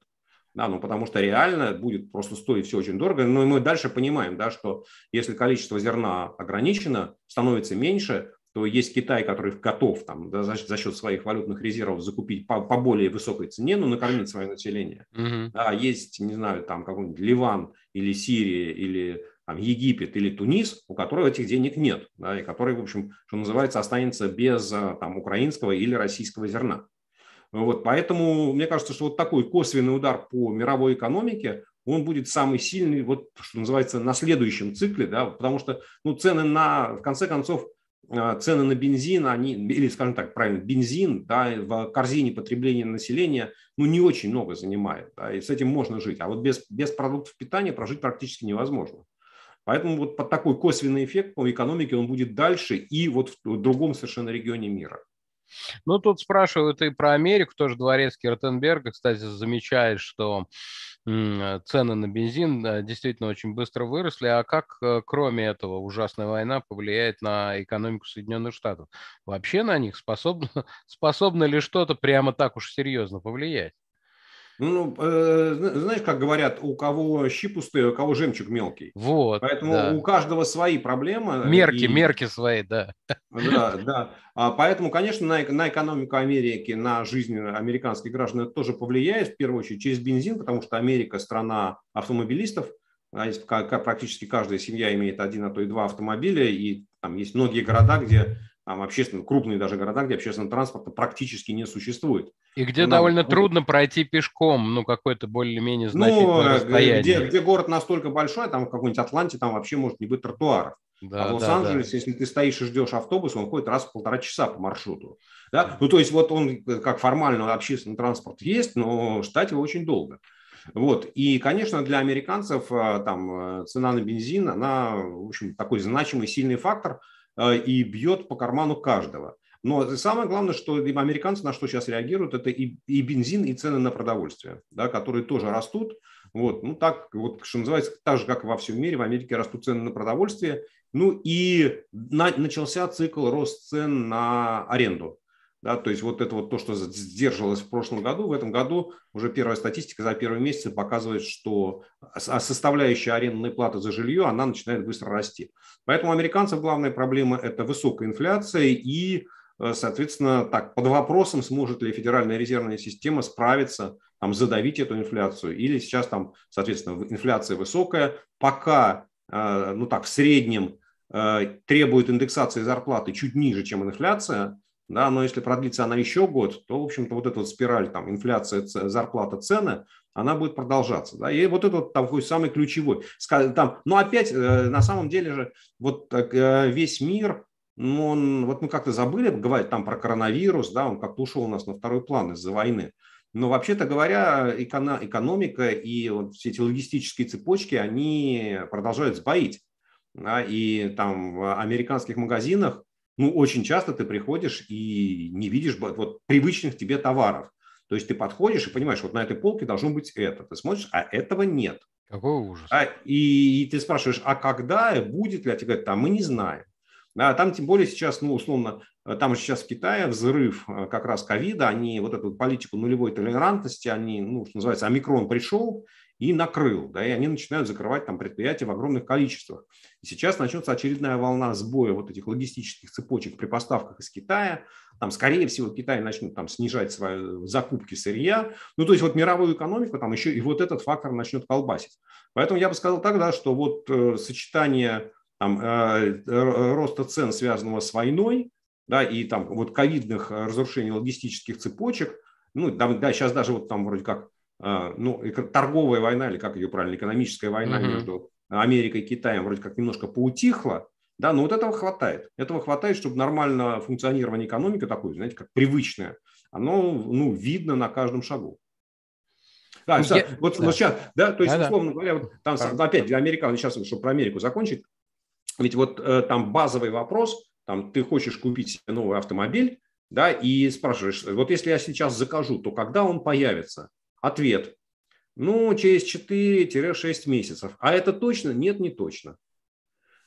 Speaker 2: Да, ну потому что реально будет просто стоить все очень дорого. Но мы дальше понимаем, да, что если количество зерна ограничено, становится меньше, то есть Китай, который готов там, да, за, за счет своих валютных резервов закупить по, по более высокой цене, ну, накормить свое население. Uh-huh. Да, есть, не знаю, там какой-нибудь Ливан или Сирия или там, Египет или Тунис, у которых этих денег нет, да, и который, в общем, что называется, останется без а, там, украинского или российского зерна. Вот, поэтому мне кажется, что вот такой косвенный удар по мировой экономике, он будет самый сильный, вот, что называется, на следующем цикле, да, потому что ну, цены на, в конце концов, а, цены на бензин, они, или, скажем так, правильно, бензин да, в корзине потребления населения ну, не очень много занимает, да, и с этим можно жить. А вот без, без продуктов питания прожить практически невозможно. Поэтому вот под такой косвенный эффект по экономике он будет дальше и вот в другом совершенно регионе мира.
Speaker 1: Ну, тут спрашивают и про Америку, тоже дворецкий Ротенберга, кстати, замечает, что цены на бензин действительно очень быстро выросли. А как, э, кроме этого, ужасная война повлияет на экономику Соединенных Штатов? Вообще на них способно, (laughs) способно ли что-то прямо так уж серьезно повлиять?
Speaker 2: Ну, э, знаешь, как говорят, у кого щи пустые, у кого жемчуг мелкий.
Speaker 1: Вот.
Speaker 2: Поэтому да. у каждого свои проблемы.
Speaker 1: Мерки, и... мерки свои, да.
Speaker 2: Да, да. А поэтому, конечно, на, на экономику Америки, на жизнь американских граждан это тоже повлияет, в первую очередь, через бензин, потому что Америка страна автомобилистов. Практически каждая семья имеет один, а то и два автомобиля, и там есть многие города, где там общественно, крупные даже города, где общественного транспорта практически не существует.
Speaker 1: И где Нам, довольно ну, трудно пройти пешком, ну, какое-то более-менее значительное ну, расстояние.
Speaker 2: Где, где город настолько большой, там в какой-нибудь Атланте там вообще может не быть тротуаров. Да, а в Лос-Анджелесе, да. если ты стоишь и ждешь автобус, он ходит раз в полтора часа по маршруту. Да? Ну, то есть вот он как формально общественный транспорт есть, но ждать его очень долго. Вот. И, конечно, для американцев а, там, цена на бензин, она, в общем, такой значимый, сильный фактор – Э, и бьет по карману каждого. Но самое главное, что американцы на что сейчас реагируют, это и, и бензин, и цены на продовольствие, да, которые тоже растут. Вот, ну так, вот, что называется, так же, как и во всем мире, в Америке растут цены на продовольствие. Ну и на, начался цикл рост цен на аренду. Да, то есть вот это вот то, что сдерживалось в прошлом году, в этом году уже первая статистика за первые месяцы показывает, что а составляющая арендной платы за жилье, она начинает быстро расти. Поэтому у американцев главная проблема – это высокая инфляция и, э, соответственно, так, под вопросом, сможет ли Федеральная резервная система справиться, там, задавить эту инфляцию. Или сейчас там, соответственно, инфляция высокая, пока, э, ну так, в среднем э, требует индексации зарплаты чуть ниже, чем инфляция, да, но если продлится она еще год, то, в общем-то, вот эта вот спираль, там, инфляция, зарплата, цены, она будет продолжаться. Да? И вот это вот такой самый ключевой. Там, но опять, э, на самом деле же, вот э, весь мир, ну, он, вот мы как-то забыли говорить там про коронавирус, да, он как-то ушел у нас на второй план из-за войны. Но вообще-то говоря, экономика и вот все эти логистические цепочки, они продолжают сбоить. Да, и там в американских магазинах ну, очень часто ты приходишь и не видишь вот, привычных тебе товаров. То есть ты подходишь и понимаешь, вот на этой полке должно быть это. Ты смотришь, а этого нет.
Speaker 1: Какой ужас.
Speaker 2: А, и, и ты спрашиваешь, а когда, будет ли? А тебе говорят, а мы не знаем. Да, там тем более сейчас, ну, условно, там сейчас в Китае взрыв э, как раз ковида, они вот эту политику нулевой толерантности, они, ну, что называется, омикрон пришел, и накрыл, да, и они начинают закрывать там предприятия в огромных количествах. И сейчас начнется очередная волна сбоя вот этих логистических цепочек при поставках из Китая. Там, скорее всего, Китай начнет там снижать свои закупки сырья. Ну, то есть вот мировую экономику там еще и вот этот фактор начнет колбасить. Поэтому я бы сказал тогда, что вот э, сочетание там, э, роста цен, связанного с войной, да, и там вот ковидных разрушений логистических цепочек, ну, там, да, сейчас даже вот там вроде как ну, торговая война, или как ее правильно, экономическая война uh-huh. между Америкой и Китаем вроде как немножко поутихла, да, но вот этого хватает. Этого хватает, чтобы нормально функционирование экономики такое, знаете, как привычное, оно, ну, видно на каждом шагу. Да, ну, я... вот, да. вот сейчас, да, то есть, да, условно да. говоря, вот там да. опять для американцев, сейчас, чтобы про Америку закончить, ведь вот э, там базовый вопрос, там ты хочешь купить себе новый автомобиль, да, и спрашиваешь, вот если я сейчас закажу, то когда он появится? Ответ. Ну, через 4-6 месяцев. А это точно? Нет, не точно.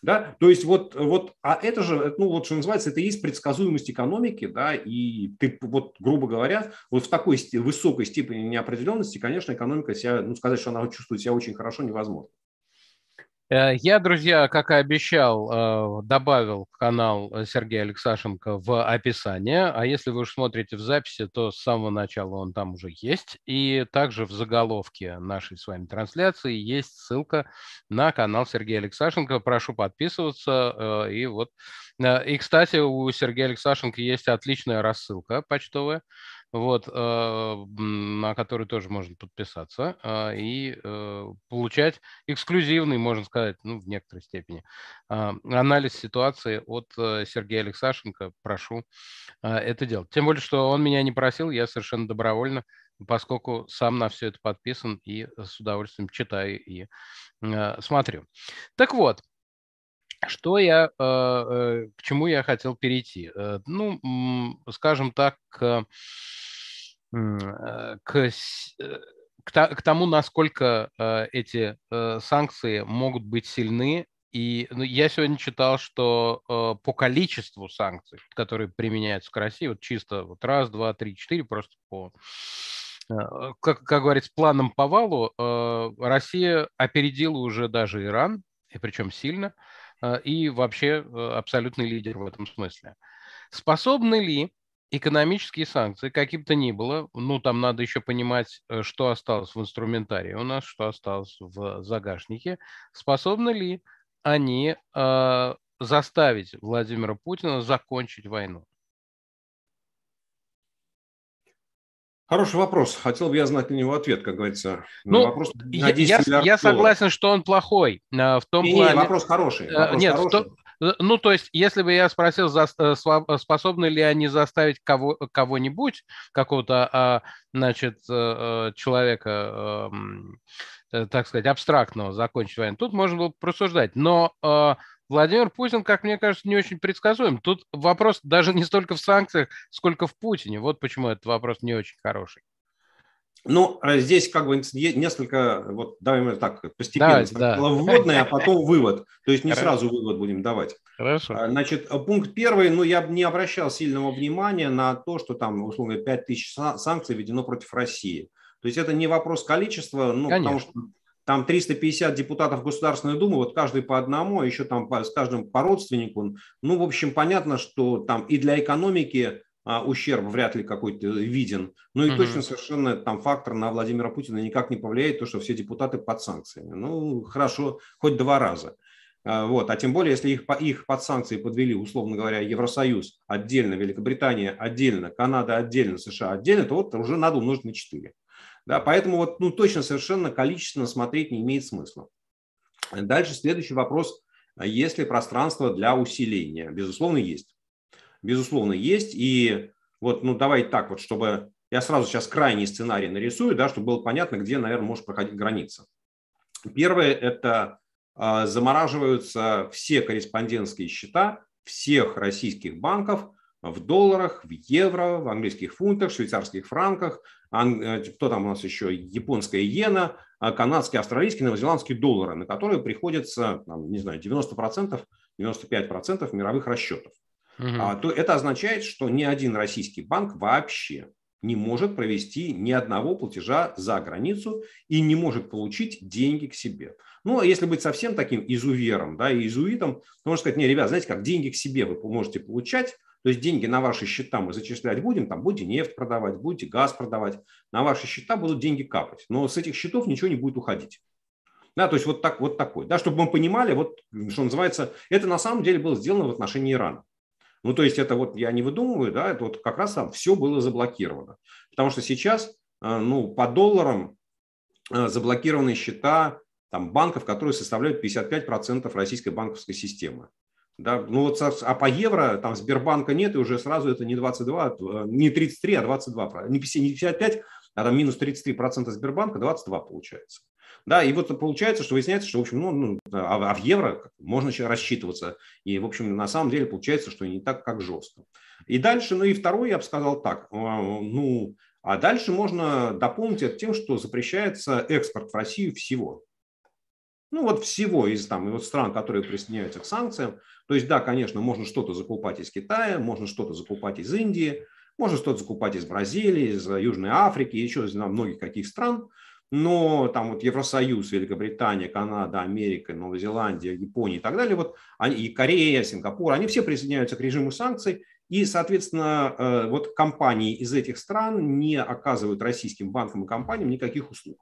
Speaker 2: Да? То есть вот, вот, а это же, ну вот что называется, это и есть предсказуемость экономики, да, и ты вот, грубо говоря, вот в такой высокой степени неопределенности, конечно, экономика себя, ну сказать, что она чувствует себя очень хорошо, невозможно.
Speaker 1: Э, я, друзья, как и обещал, э, добавил канал Сергея Алексашенко в описание. А если вы уж смотрите в записи, то с самого начала он там уже есть. И также в заголовке нашей с вами трансляции есть ссылка на канал Сергея Алексашенко. Прошу подписываться. Э, и вот и, кстати, у Сергея Алексашенко есть отличная рассылка почтовая вот, э, на который тоже можно подписаться а, и э, получать эксклюзивный, можно сказать, ну, в некоторой степени, а, анализ ситуации от э, Сергея Алексашенко. Прошу это делать. Тем более, что он меня не просил, я совершенно добровольно, поскольку сам на все это подписан и с удовольствием читаю и смотрю. Так вот, что я, к чему я хотел перейти? Ну, скажем так, Э, к, э, к, к тому, насколько э, эти санкции могут быть сильны. И ну, я сегодня читал, что по количеству санкций, которые применяются к России, вот чисто вот раз, два, три, четыре, просто по как, как говорится, планом по валу, Россия опередила уже даже Иран, и причем сильно, и вообще абсолютный лидер в этом смысле. Способны ли экономические санкции, каким то ни было, ну, там надо еще понимать, э, что осталось в инструментарии у нас, что осталось в загашнике, способны ли они э, заставить Владимира Путина закончить войну?
Speaker 2: Хороший вопрос. Хотел бы я знать на него ответ, как говорится.
Speaker 1: Ну, вопрос я, я, я согласен, что он плохой. Э, в том
Speaker 2: не,
Speaker 1: плане...
Speaker 2: не, вопрос хороший. Вопрос
Speaker 1: Нет, хороший. В, Э, ну, то есть, если бы я спросил, э, э, способны ли они заставить кого, кого-нибудь, какого-то, а, значит, человека, эм, так сказать, абстрактного закончить войну, тут можно было просуждать. Но Владимир Путин, как мне кажется, не очень предсказуем. Тут вопрос даже не столько в санкциях, сколько в Путине. Вот почему этот вопрос не очень хороший.
Speaker 2: Ну, а здесь как бы несколько, вот давай так, постепенно. Давайте, да. вводное, а потом вывод. То есть не Хорошо. сразу вывод будем давать.
Speaker 1: Хорошо.
Speaker 2: А, значит, пункт первый, ну, я не обращал сильного внимания на то, что там, условно говоря, 5 тысяч санкций введено против России. То есть это не вопрос количества, ну, Конечно. потому что там 350 депутатов Государственной Думы, вот каждый по одному, а еще там с каждым по родственнику. Ну, в общем, понятно, что там и для экономики а, ущерб вряд ли какой-то виден. Ну и угу. точно совершенно там фактор на Владимира Путина никак не повлияет, то, что все депутаты под санкциями. Ну, хорошо, хоть два раза. А, вот. А тем более, если их, их под санкции подвели, условно говоря, Евросоюз отдельно, Великобритания отдельно, Канада отдельно, США отдельно, то вот уже надо умножить на 4. Да, поэтому вот, ну, точно совершенно количественно смотреть не имеет смысла. Дальше следующий вопрос. Есть ли пространство для усиления? Безусловно, есть безусловно, есть. И вот, ну, давайте так вот, чтобы я сразу сейчас крайний сценарий нарисую, да, чтобы было понятно, где, наверное, может проходить граница. Первое – это э, замораживаются все корреспондентские счета всех российских банков в долларах, в евро, в английских фунтах, швейцарских франках, ан, э, кто там у нас еще, японская иена, а канадские, австралийские, новозеландские доллары, на которые приходится, там, не знаю, 90%, 95% мировых расчетов угу. то это означает, что ни один российский банк вообще не может провести ни одного платежа за границу и не может получить деньги к себе. Ну, а если быть совсем таким изувером, да, и изуитом, то можно сказать, не, ребят, знаете, как деньги к себе вы можете получать, то есть деньги на ваши счета мы зачислять будем, там будете нефть продавать, будете газ продавать, на ваши счета будут деньги капать, но с этих счетов ничего не будет уходить. Да, то есть вот, так, вот такой, да, чтобы мы понимали, вот, что называется, это на самом деле было сделано в отношении Ирана. Ну, то есть это вот я не выдумываю, да, это вот как раз там все было заблокировано. Потому что сейчас, э, ну, по долларам э, заблокированы счета там, банков, которые составляют 55% российской банковской системы. Да, ну вот, а по евро там Сбербанка нет, и уже сразу это не 22, э, не 33, а 22, не 55, а там минус 33% Сбербанка, 22 получается. Да, и вот получается, что выясняется, что, в общем, ну, ну а, а в евро можно еще рассчитываться. И, в общем, на самом деле получается, что не так, как жестко. И дальше, ну и второй, я бы сказал так, а, ну, а дальше можно дополнить это тем, что запрещается экспорт в Россию всего. Ну вот всего из там, вот стран, которые присоединяются к санкциям. То есть да, конечно, можно что-то закупать из Китая, можно что-то закупать из Индии, можно что-то закупать из Бразилии, из Южной Африки, еще из многих каких стран. Но там вот Евросоюз, Великобритания, Канада, Америка, Новая Зеландия, Япония и так далее, вот и Корея, Сингапур, они все присоединяются к режиму санкций, и, соответственно, э, вот компании из этих стран не оказывают российским банкам и компаниям никаких услуг.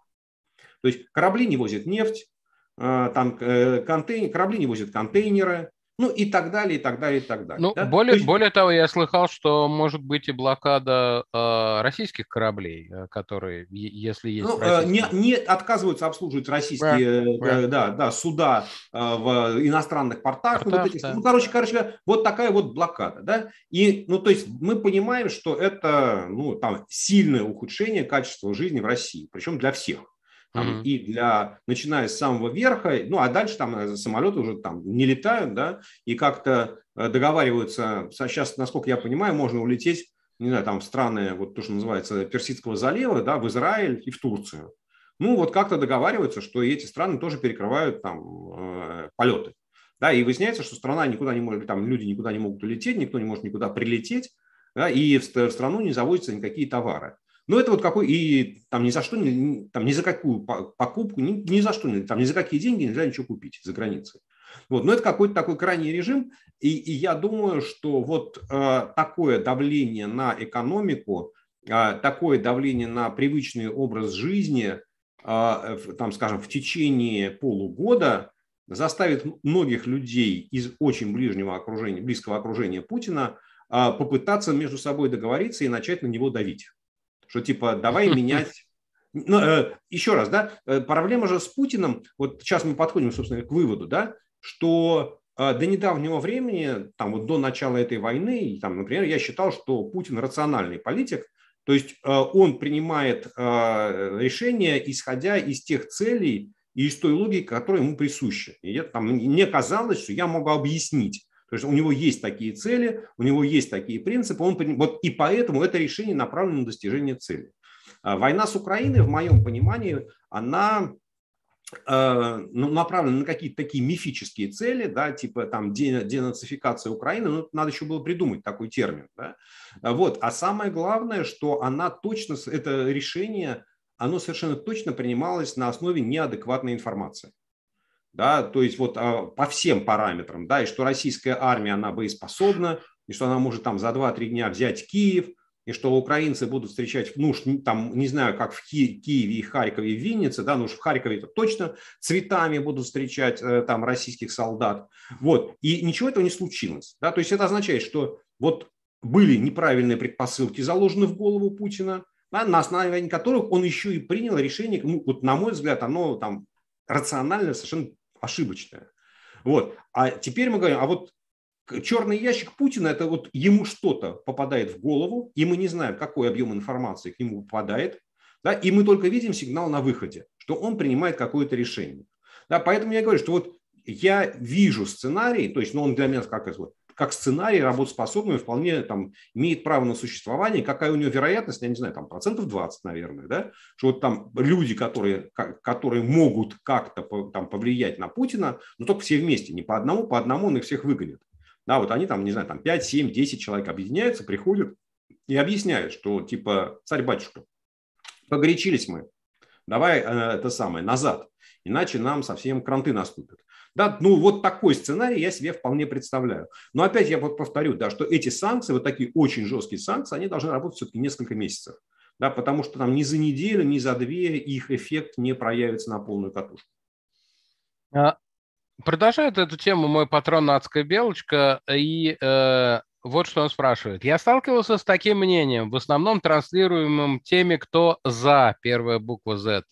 Speaker 2: То есть корабли не возят нефть, э, там э, контейнер, корабли не возят контейнеры, ну и так далее, и так далее, и так далее.
Speaker 1: Ну, да? более, есть... более того, я слыхал, что может быть и блокада э, российских кораблей, э, которые, если есть ну,
Speaker 2: российские... не, не отказываются обслуживать российские да, э, да, да, суда э, в иностранных портах. Портах, ну, вот этих, да. ну, короче, короче, вот такая вот блокада. Да? И, ну, то есть мы понимаем, что это ну, там, сильное ухудшение качества жизни в России, причем для всех там, mm-hmm. и для, начиная с самого верха, ну, а дальше там э, самолеты уже там не летают, да, и как-то э, договариваются, сейчас, насколько я понимаю, можно улететь, не знаю, там в страны, вот то, что называется Персидского залива, да, в Израиль и в Турцию. Ну, вот как-то договариваются, что эти страны тоже перекрывают там э, полеты. Да, и выясняется, что страна никуда не может, там люди никуда не могут улететь, никто не может никуда прилететь, да, и в, в страну не заводятся никакие товары. Но это вот какой, и там ни за что, там ни за какую покупку, ни, ни за что, там ни за какие деньги нельзя ничего купить за границей. Вот, но это какой-то такой крайний режим, и, и я думаю, что вот э, такое давление на экономику, э, такое давление на привычный образ жизни, э, там, скажем, в течение полугода заставит многих людей из очень ближнего окружения, близкого окружения Путина э, попытаться между собой договориться и начать на него давить что типа давай (laughs) менять. Ну, э, еще раз, да, э, проблема же с Путиным, вот сейчас мы подходим, собственно, к выводу, да, что э, до недавнего времени, там вот до начала этой войны, там, например, я считал, что Путин рациональный политик, то есть э, он принимает э, решения, исходя из тех целей и из той логики, которая ему присуща. И это, там, мне казалось, что я могу объяснить, то есть у него есть такие цели, у него есть такие принципы, он, вот, и поэтому это решение направлено на достижение цели. А война с Украиной, в моем понимании, она э, ну, направлена на какие-то такие мифические цели, да, типа там денацификация Украины, ну, надо еще было придумать такой термин. Да? Вот. А самое главное, что она точно, это решение, оно совершенно точно принималось на основе неадекватной информации да, то есть вот а, по всем параметрам, да, и что российская армия, она боеспособна, и что она может там за 2-3 дня взять Киев, и что украинцы будут встречать, ну, там, не знаю, как в Ки- Киеве и Харькове и Виннице, да, ну, в Харькове это точно цветами будут встречать э, там российских солдат, вот, и ничего этого не случилось, да, то есть это означает, что вот были неправильные предпосылки заложены в голову Путина, да, на основании которых он еще и принял решение, ну, вот на мой взгляд, оно там рационально совершенно ошибочная. Вот. А теперь мы говорим, а вот черный ящик Путина, это вот ему что-то попадает в голову, и мы не знаем, какой объем информации к нему попадает, да, и мы только видим сигнал на выходе, что он принимает какое-то решение. Да, поэтому я говорю, что вот я вижу сценарий, то есть ну, он для меня как это, как сценарий работоспособный вполне там имеет право на существование, какая у него вероятность, я не знаю, там процентов 20, наверное, да, что вот там люди, которые, которые могут как-то там повлиять на Путина, но только все вместе, не по одному, по одному он их всех выгонит. Да, вот они там, не знаю, там 5, 7, 10 человек объединяются, приходят и объясняют, что типа, царь-батюшка, погорячились мы, давай э, это самое, назад, иначе нам совсем кранты наступят. Да, ну вот такой сценарий я себе вполне представляю. Но опять я вот повторю, да, что эти санкции, вот такие очень жесткие санкции, они должны работать все-таки несколько месяцев. Да, потому что там ни за неделю, ни за две их эффект не проявится на полную катушку.
Speaker 1: А, продолжает эту тему мой патрон Адская Белочка, и э, вот что он спрашивает. Я сталкивался с таким мнением, в основном транслируемым теми, кто за первая буква Z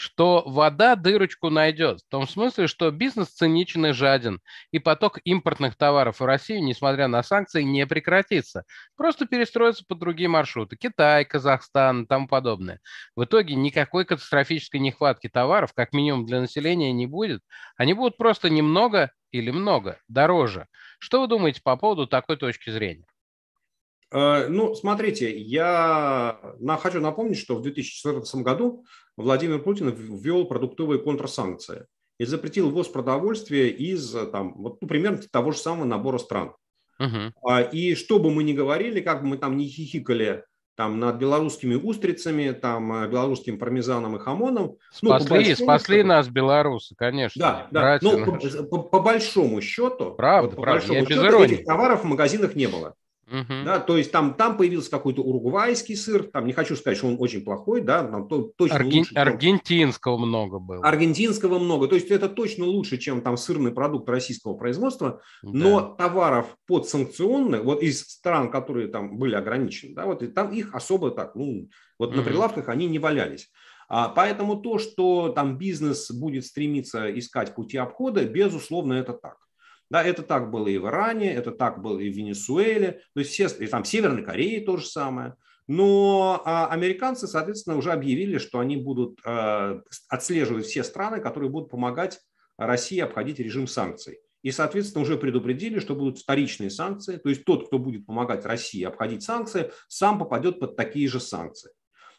Speaker 1: что вода дырочку найдет. В том смысле, что бизнес циничен и жаден, и поток импортных товаров в Россию, несмотря на санкции, не прекратится. Просто перестроится по другие маршруты. Китай, Казахстан и тому подобное. В итоге никакой катастрофической нехватки товаров, как минимум для населения, не будет. Они будут просто немного или много дороже. Что вы думаете по поводу такой точки зрения?
Speaker 2: Э, ну, смотрите, я хочу напомнить, что в 2014 году Владимир Путин ввел продуктовые контрсанкции. и запретил ввоз продовольствия из, там, вот, ну, примерно того же самого набора стран. Угу. И что бы мы ни говорили, как бы мы там не хихикали там над белорусскими устрицами, там э, белорусским пармезаном и хамоном.
Speaker 1: Ну, спасли, ну, спасли счету, нас белорусы, конечно.
Speaker 2: Да, да. Ну, по, по, по большому счету,
Speaker 1: правда, вот,
Speaker 2: по
Speaker 1: правда,
Speaker 2: большому счету этих товаров в магазинах не было. Угу. Да, то есть там, там появился какой-то уругвайский сыр, там не хочу сказать, что он очень плохой, да, там то, точно
Speaker 1: Арген... лучше. Чем... Аргентинского много было.
Speaker 2: Аргентинского много, то есть это точно лучше, чем там сырный продукт российского производства, да. но товаров под санкционных, вот из стран, которые там были ограничены, да, вот и там их особо так, ну, вот угу. на прилавках они не валялись. А, поэтому то, что там бизнес будет стремиться искать пути обхода, безусловно, это так. Да, это так было и в Иране, это так было и в Венесуэле, то есть все, и там в Северной Корее то же самое. Но а, американцы, соответственно, уже объявили, что они будут а, отслеживать все страны, которые будут помогать России обходить режим санкций. И, соответственно, уже предупредили, что будут вторичные санкции. То есть тот, кто будет помогать России обходить санкции, сам попадет под такие же санкции.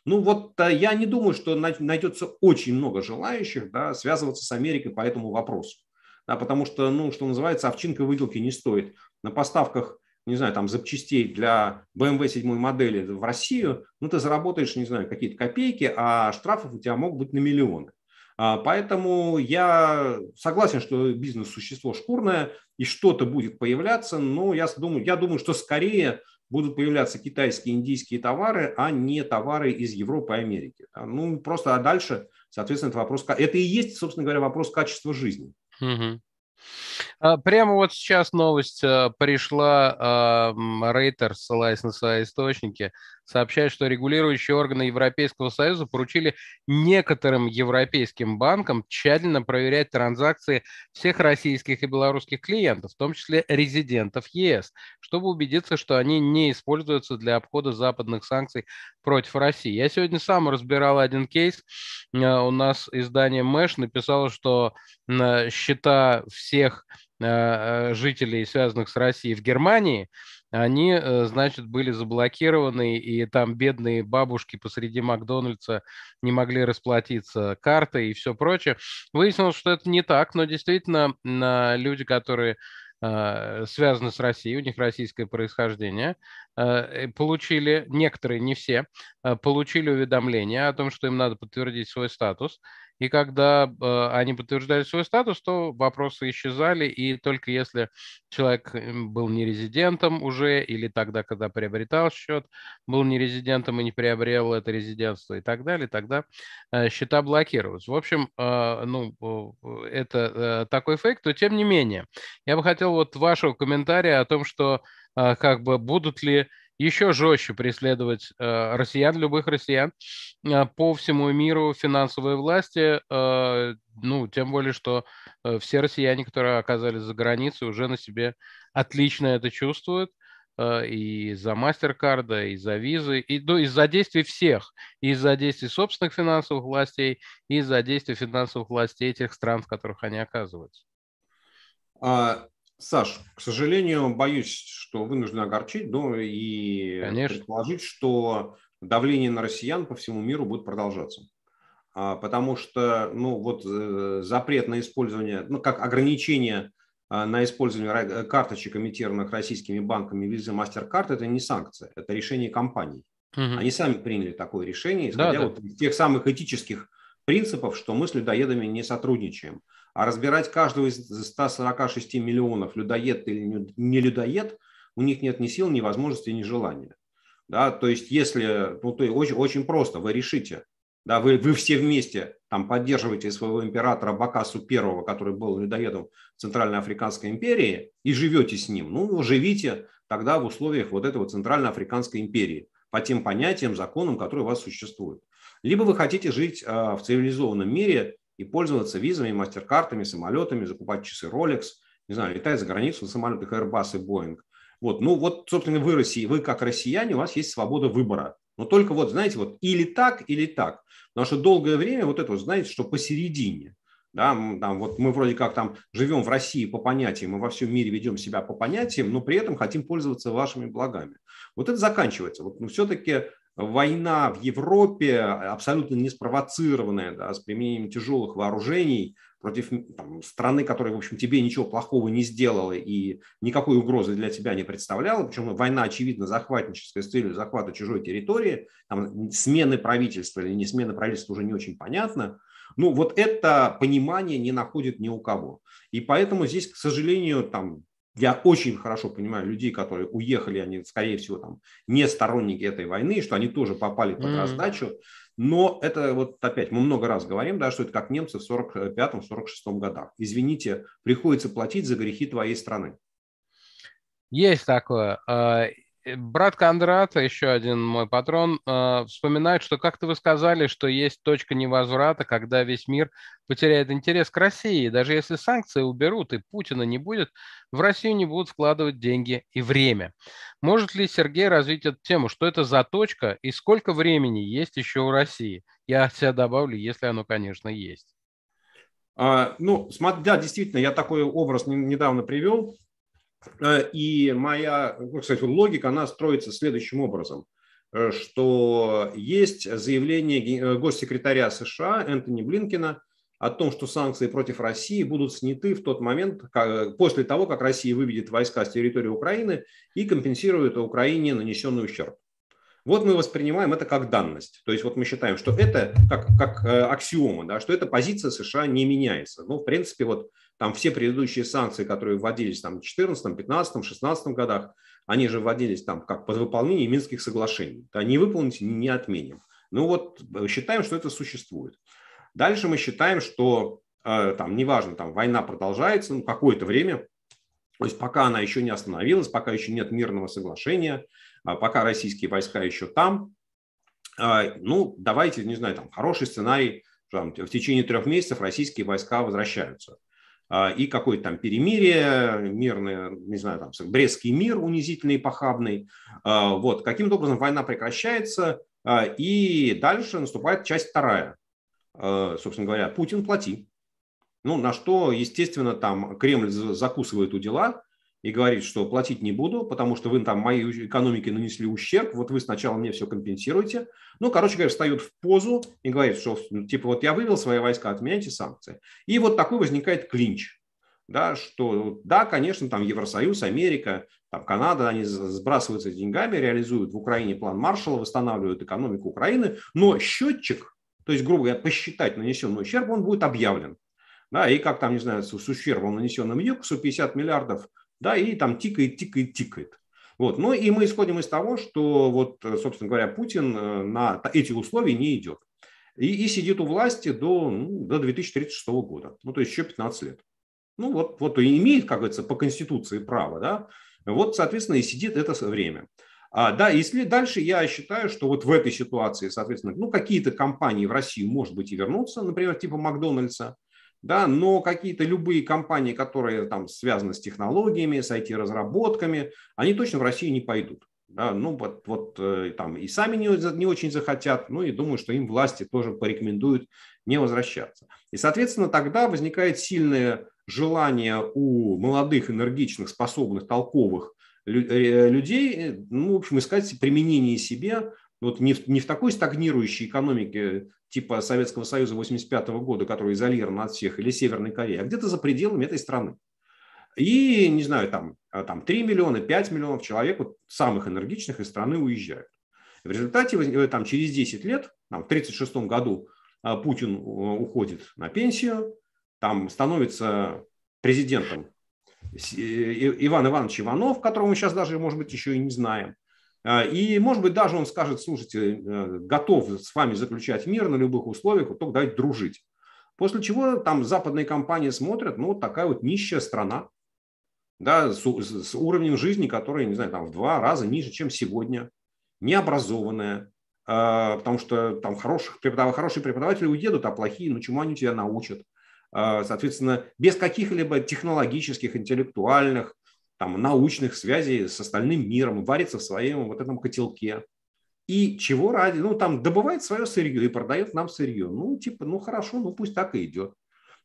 Speaker 2: Ну вот а, я не думаю, что найдется очень много желающих да, связываться с Америкой по этому вопросу да, потому что, ну, что называется, овчинка выделки не стоит. На поставках, не знаю, там запчастей для BMW 7 модели в Россию, ну, ты заработаешь, не знаю, какие-то копейки, а штрафов у тебя могут быть на миллионы. А, поэтому я согласен, что бизнес существо шкурное и что-то будет появляться, но я думаю, я думаю, что скорее будут появляться китайские, индийские товары, а не товары из Европы и Америки. Ну, просто а дальше, соответственно, это вопрос, это и есть, собственно говоря, вопрос качества жизни.
Speaker 1: Угу. Прямо вот сейчас новость э, пришла, Рейтер, ссылаясь на свои источники, сообщает, что регулирующие органы Европейского Союза поручили некоторым европейским банкам тщательно проверять транзакции всех российских и белорусских клиентов, в том числе резидентов ЕС, чтобы убедиться, что они не используются для обхода западных санкций против России. Я сегодня сам разбирал один кейс. Э, у нас издание Мэш написало, что счета всех э, жителей, связанных с Россией в Германии, они, э, значит, были заблокированы, и там бедные бабушки посреди Макдональдса не могли расплатиться картой и все прочее. Выяснилось, что это не так, но действительно люди, которые э, связаны с Россией, у них российское происхождение, э, получили, некоторые, не все, получили уведомление о том, что им надо подтвердить свой статус, и когда э, они подтверждали свой статус, то вопросы исчезали, и только если человек был не резидентом уже, или тогда, когда приобретал счет, был не резидентом и не приобрел это резидентство и так далее, тогда э, счета блокировались. В общем, э, ну, это э, такой фейк, то тем не менее, я бы хотел вот вашего комментария о том, что э, как бы будут ли еще жестче преследовать э, россиян, любых россиян э, по всему миру финансовые власти, э, ну, тем более, что э, все россияне, которые оказались за границей, уже на себе отлично это чувствуют э, и из-за мастер-карда, и из-за визы, и ну, из-за действий всех, из-за действий собственных финансовых властей, и из-за действий финансовых властей тех стран, в которых они оказываются.
Speaker 2: А, Саш, к сожалению, боюсь, что вынужден огорчить, но и Конечно. предположить, что давление на россиян по всему миру будет продолжаться. А, потому что ну, вот, э, запрет на использование, ну, как ограничение а, на использование карточек, эмитированных российскими банками Visa MasterCard, это не санкция, это решение компаний. Угу. Они сами приняли такое решение, исходя да, да. вот из тех самых этических принципов, что мы с людоедами не сотрудничаем. А разбирать каждого из 146 миллионов, людоед или не людоед, у них нет ни сил, ни возможности, ни желания. Да, то есть, если, ну, то очень, очень просто, вы решите, да, вы, вы все вместе там поддерживаете своего императора Бакасу первого, который был людоедом Центральной Африканской империи, и живете с ним. Ну, живите тогда в условиях вот этого Центральноафриканской империи, по тем понятиям, законам, которые у вас существуют. Либо вы хотите жить э, в цивилизованном мире и пользоваться визами, мастер-картами, самолетами, закупать часы Rolex, не знаю, летать за границу на самолетах Airbus и Boeing. Вот, ну вот, собственно, вы России, вы как россияне, у вас есть свобода выбора. Но только вот, знаете, вот или так, или так. Потому что долгое время вот это вот, знаете, что посередине. Да, там, вот мы вроде как там живем в России по понятиям, мы во всем мире ведем себя по понятиям, но при этом хотим пользоваться вашими благами. Вот это заканчивается. Вот, ну, все-таки война в Европе, абсолютно не спровоцированная, да, с применением тяжелых вооружений против там, страны, которая, в общем, тебе ничего плохого не сделала и никакой угрозы для тебя не представляла, причем война, очевидно, захватническая с целью захвата чужой территории, там, смены правительства или не смены правительства уже не очень понятно, ну, вот это понимание не находит ни у кого. И поэтому здесь, к сожалению, там я очень хорошо понимаю людей, которые уехали, они, скорее всего, там не сторонники этой войны, что они тоже попали под mm. раздачу. Но это вот опять, мы много раз говорим, да, что это как немцы в 45-46 годах. Извините, приходится платить за грехи твоей страны.
Speaker 1: Есть такое. Э, брат Кондрат, еще один мой патрон, э, вспоминает, что как-то вы сказали, что есть точка невозврата, когда весь мир потеряет интерес к России. Даже если санкции уберут и Путина не будет, в Россию не будут вкладывать деньги и время. Может ли Сергей развить эту тему? Что это за точка и сколько времени есть еще у России? Я от себя добавлю, если оно, конечно, есть.
Speaker 2: А, ну, да, действительно, я такой образ недавно привел. Э, и моя, ну, кстати, логика, она строится следующим образом, э, что есть заявление э, госсекретаря США Энтони Блинкина о том, что санкции против России будут сняты в тот момент, как, после того, как Россия выведет войска с территории Украины и компенсирует Украине нанесенный ущерб. Вот мы воспринимаем это как данность. То есть вот мы считаем, что это как, как аксиома, да, что эта позиция США не меняется. Ну, в принципе, вот там все предыдущие санкции, которые вводились там, в 2014, 2015, 2016 годах, они же вводились там как под выполнение Минских соглашений. Да, не выполните, не отменим. Ну вот э, считаем, что это существует. Дальше мы считаем, что э, там, неважно, там война продолжается ну, какое-то время, то есть пока она еще не остановилась, пока еще нет мирного соглашения, пока российские войска еще там, э, ну давайте, не знаю, там хороший сценарий, там, в течение трех месяцев российские войска возвращаются. А, и какое-то там перемирие, мирное, не знаю, там, Брестский мир унизительный и похабный. А, вот, каким-то образом война прекращается, а, и дальше наступает часть вторая. Собственно говоря, Путин плати. Ну, на что, естественно, там Кремль закусывает у дела, и говорит, что платить не буду, потому что вы там моей экономике нанесли ущерб, вот вы сначала мне все компенсируете. Ну, короче говоря, встает в позу и говорит, что ну, типа вот я вывел свои войска, отменяйте санкции. И вот такой возникает клинч. Да, что да, конечно, там Евросоюз, Америка, там Канада, они сбрасываются деньгами, реализуют в Украине план Маршалла, восстанавливают экономику Украины, но счетчик, то есть, грубо говоря, посчитать нанесенный ущерб, он будет объявлен. Да, и как там, не знаю, с ущербом, нанесенным ЮКСу, 50 миллиардов да, и там тикает, тикает, тикает. Вот. Ну и мы исходим из того, что, вот, собственно говоря, Путин э, на эти условия не идет. И, и сидит у власти до, ну, до 2036 года, ну то есть еще 15 лет. Ну вот, вот и имеет, как говорится, по Конституции право, да, вот, соответственно, и сидит это время. А, да, если дальше я считаю, что вот в этой ситуации, соответственно, ну какие-то компании в Россию, может быть, и вернутся, например, типа Макдональдса, да, но какие-то любые компании, которые там связаны с технологиями, с IT-разработками, они точно в Россию не пойдут. Да, ну вот, вот э, там и сами не, не очень захотят, ну и думаю, что им власти тоже порекомендуют не возвращаться. И, соответственно, тогда возникает сильное желание у молодых, энергичных, способных, толковых э, людей, э, ну, в общем, искать применение себе вот не в, не в такой стагнирующей экономике типа Советского Союза 85 года, который изолирован от всех, или Северной Кореи, а где-то за пределами этой страны. И, не знаю, там, а, там 3 миллиона, 5 миллионов человек, вот, самых энергичных из страны уезжают. В результате э, там, через 10 лет, там, в 1936 году а, Путин э, уходит на пенсию, там становится президентом э, Иван Иванович Иванов, которого мы сейчас даже, может быть, еще и не знаем. А, и, может быть, даже он скажет, слушайте, э, готов с вами заключать мир на любых условиях, вот только давайте дружить. После чего там западные компании смотрят, ну, вот такая вот нищая страна, да, с, с уровнем жизни, который, не знаю, там в два раза ниже, чем сегодня, необразованная, а, потому что там хороших, хорошие преподаватели уедут, а плохие, ну, чему они тебя научат? А, соответственно, без каких-либо технологических, интеллектуальных, там, научных связей с остальным миром, варится в своем вот этом котелке. И чего ради? Ну, там добывает свое сырье и продает нам сырье. Ну, типа, ну хорошо, ну пусть так и идет.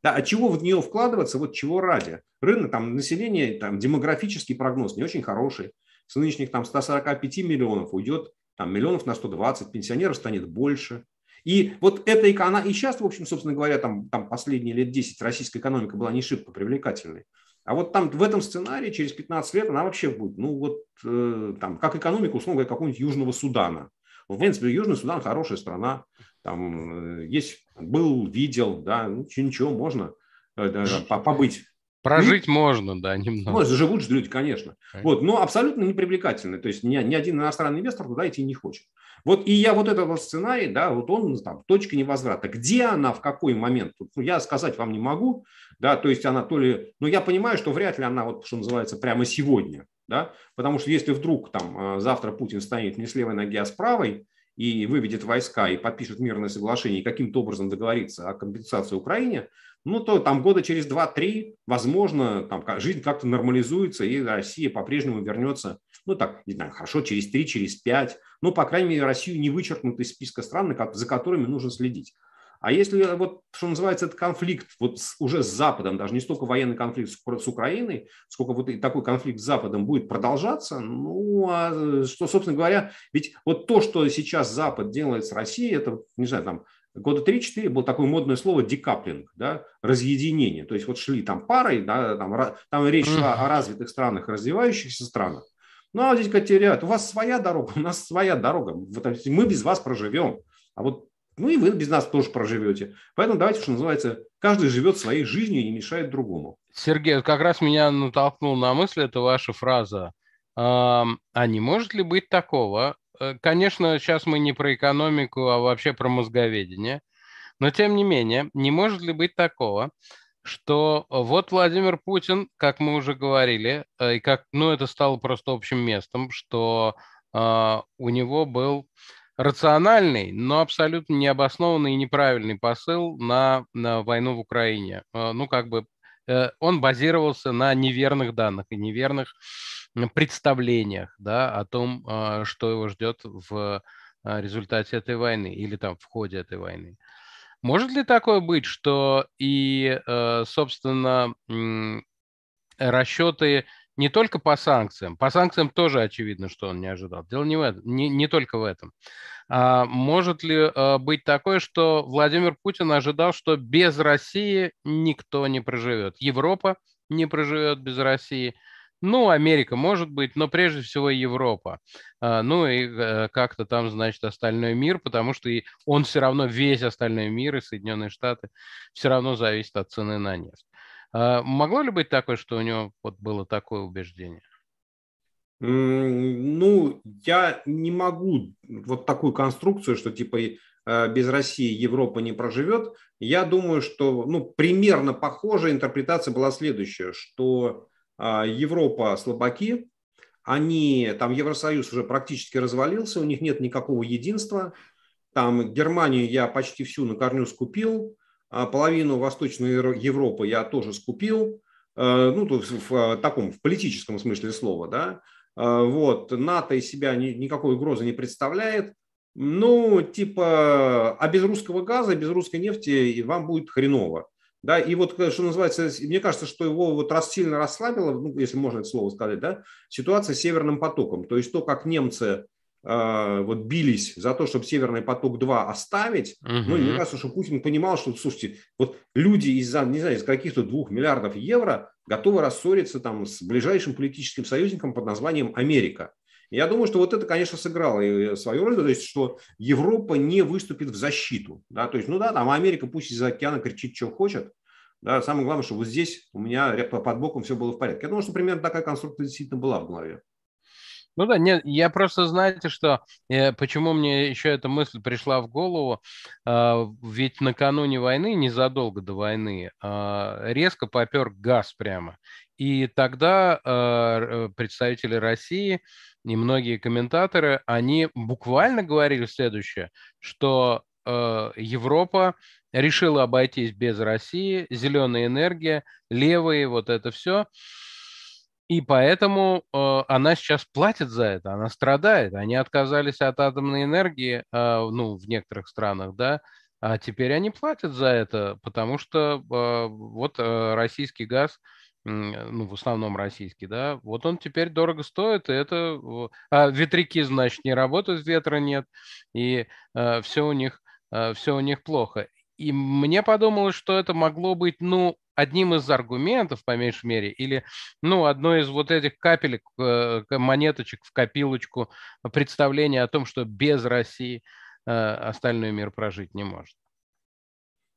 Speaker 2: Да, а чего в нее вкладываться, вот чего ради? Рынок, там, население, там, демографический прогноз не очень хороший. С нынешних там 145 миллионов уйдет там миллионов на 120, пенсионеров станет больше. И вот эта экономика, и сейчас, в общем, собственно говоря, там, там последние лет 10 российская экономика была не шибко привлекательной. А вот там в этом сценарии через 15 лет она вообще будет, ну вот э, там, как экономика, условно говоря, какого-нибудь Южного Судана. В принципе, Южный Судан хорошая страна, там э, есть, был, видел, да, ну, ничего, можно э, побыть
Speaker 1: Прожить можно, да, немного.
Speaker 2: Ну, живут же люди, конечно. Вот, но абсолютно непривлекательный. То есть ни, ни один иностранный инвестор туда идти не хочет. Вот и я вот этот сценарий, да, вот он там, точка невозврата. Где она, в какой момент? Ну, я сказать вам не могу, да, то есть она то ли, но я понимаю, что вряд ли она вот, что называется, прямо сегодня, да, потому что если вдруг там а, завтра Путин станет не с левой ноги, а с правой, и выведет войска и подпишет мирное соглашение и каким-то образом договорится о компенсации Украине, ну, то там года через 2-3, возможно, там жизнь как-то нормализуется, и Россия по-прежнему вернется, ну, так, не знаю, хорошо, через 3, через 5, ну, по крайней мере, Россию не вычеркнут из списка стран, за которыми нужно следить. А если вот, что называется, этот конфликт вот с, уже с Западом, даже не столько военный конфликт с, с Украиной, сколько вот такой конфликт с Западом будет продолжаться, ну, а что, собственно говоря, ведь вот то, что сейчас Запад делает с Россией, это, не знаю, там, года 3-4 было такое модное слово декаплинг, да, разъединение. То есть вот шли там парой, да, там, там речь шла о развитых странах, развивающихся странах. Ну, а здесь теряют. У вас своя дорога, у нас своя дорога. Мы без вас проживем. А вот ну и вы без нас тоже проживете. Поэтому давайте, что называется, каждый живет своей жизнью и не мешает другому.
Speaker 1: Сергей, как раз меня натолкнул на мысль эта ваша фраза. А не может ли быть такого, Э, конечно, сейчас мы не про экономику, а вообще про мозговедение. Но тем не менее, не может ли быть такого, что вот Владимир Путин, как мы уже говорили, э, и как, ну, это стало просто общим местом, что э, у него был рациональный, но абсолютно необоснованный и неправильный посыл на, на войну в Украине. Э, ну, как бы э, он базировался на неверных данных и неверных представлениях да, о том, а, что его ждет в а, результате этой войны или там в ходе этой войны. Может ли такое быть, что и, э, собственно, расчеты не только по санкциям, по санкциям тоже очевидно, что он не ожидал. Дело не в этом, не, не только в этом. А может ли э, быть такое, что Владимир Путин ожидал, что без России никто не проживет? Европа не проживет без России – ну, Америка может быть, но прежде всего Европа. А, ну и э, как-то там, значит, остальной мир, потому что и он все равно, весь остальной мир и Соединенные Штаты все равно зависит от цены на нефть. А, могло ли быть такое, что у него вот было такое убеждение?
Speaker 2: Ну, я не могу вот такую конструкцию, что типа э, без России Европа не проживет. Я думаю, что ну, примерно похожая интерпретация была следующая, что Европа слабаки, они, там Евросоюз уже практически развалился, у них нет никакого единства. Там Германию я почти всю на корню скупил, а половину Восточной Европы я тоже скупил, а, ну, тут в таком, в политическом смысле слова, да. Вот, НАТО из себя никакой угрозы не представляет. Ну, типа, а без русского газа, без русской нефти вам будет хреново. Да, и вот, что называется, мне кажется, что его вот раз сильно расслабило, ну, если можно это слово сказать, да, ситуация с Северным потоком. То есть то, как немцы э, вот бились за то, чтобы Северный поток-2 оставить, угу. ну, мне кажется, что Путин понимал, что, слушайте, вот люди из-за, не знаю, из каких-то двух миллиардов евро готовы рассориться там с ближайшим политическим союзником под названием Америка. Я думаю, что вот это, конечно, сыграло свою роль, то есть, что Европа не выступит в защиту. Да? То есть, ну да, там Америка пусть из-за океана кричит, что хочет. Да? Самое главное, что вот здесь у меня под боком все было в порядке. Я думаю, что примерно такая конструкция действительно была в голове.
Speaker 1: Ну да, нет, я просто, знаете, что, э, почему мне еще эта мысль пришла в голову, э, ведь накануне войны, незадолго до войны, э, резко попер газ прямо. И тогда э, представители России и многие комментаторы, они буквально говорили следующее, что э, Европа решила обойтись без России, зеленая энергия, левые, вот это все. И поэтому э, она сейчас платит за это, она страдает. Они отказались от атомной энергии, э, ну, в некоторых странах, да, а теперь они платят за это, потому что э, вот э, российский газ ну, в основном российский, да, вот он теперь дорого стоит, и это... А ветряки, значит, не работают, ветра нет, и э, все у них, э, все у них плохо. И мне подумалось, что это могло быть, ну, одним из аргументов, по меньшей мере, или, ну, одной из вот этих капелек, э, монеточек в копилочку представления о том, что без России э, остальной мир прожить не может.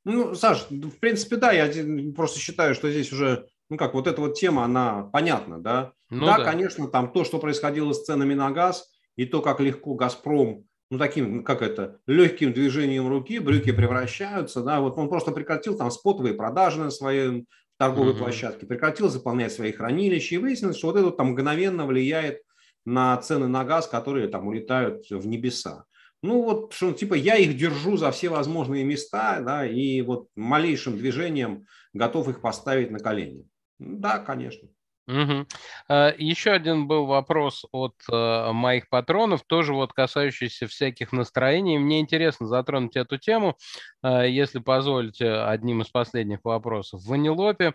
Speaker 2: Ну, Саш, в принципе, да, я просто считаю, что здесь уже, ну как, вот эта вот тема, она понятна, да? Ну, да, да, конечно, там то, что происходило с ценами на газ, и то, как легко «Газпром» ну, таким, как это, легким движением руки брюки превращаются, да, вот он просто прекратил там спотовые продажи на своей торговой mm-hmm. площадке, прекратил заполнять свои хранилища, и выяснилось, что вот это там мгновенно влияет на цены на газ, которые там улетают в небеса. Ну вот, что, типа, я их держу за все возможные места, да, и вот малейшим движением готов их поставить на колени. Да, конечно.
Speaker 1: Угу. Еще один был вопрос от э, моих патронов, тоже вот касающийся всяких настроений. Мне интересно затронуть эту тему, э, если позволите, одним из последних вопросов. Ванилопе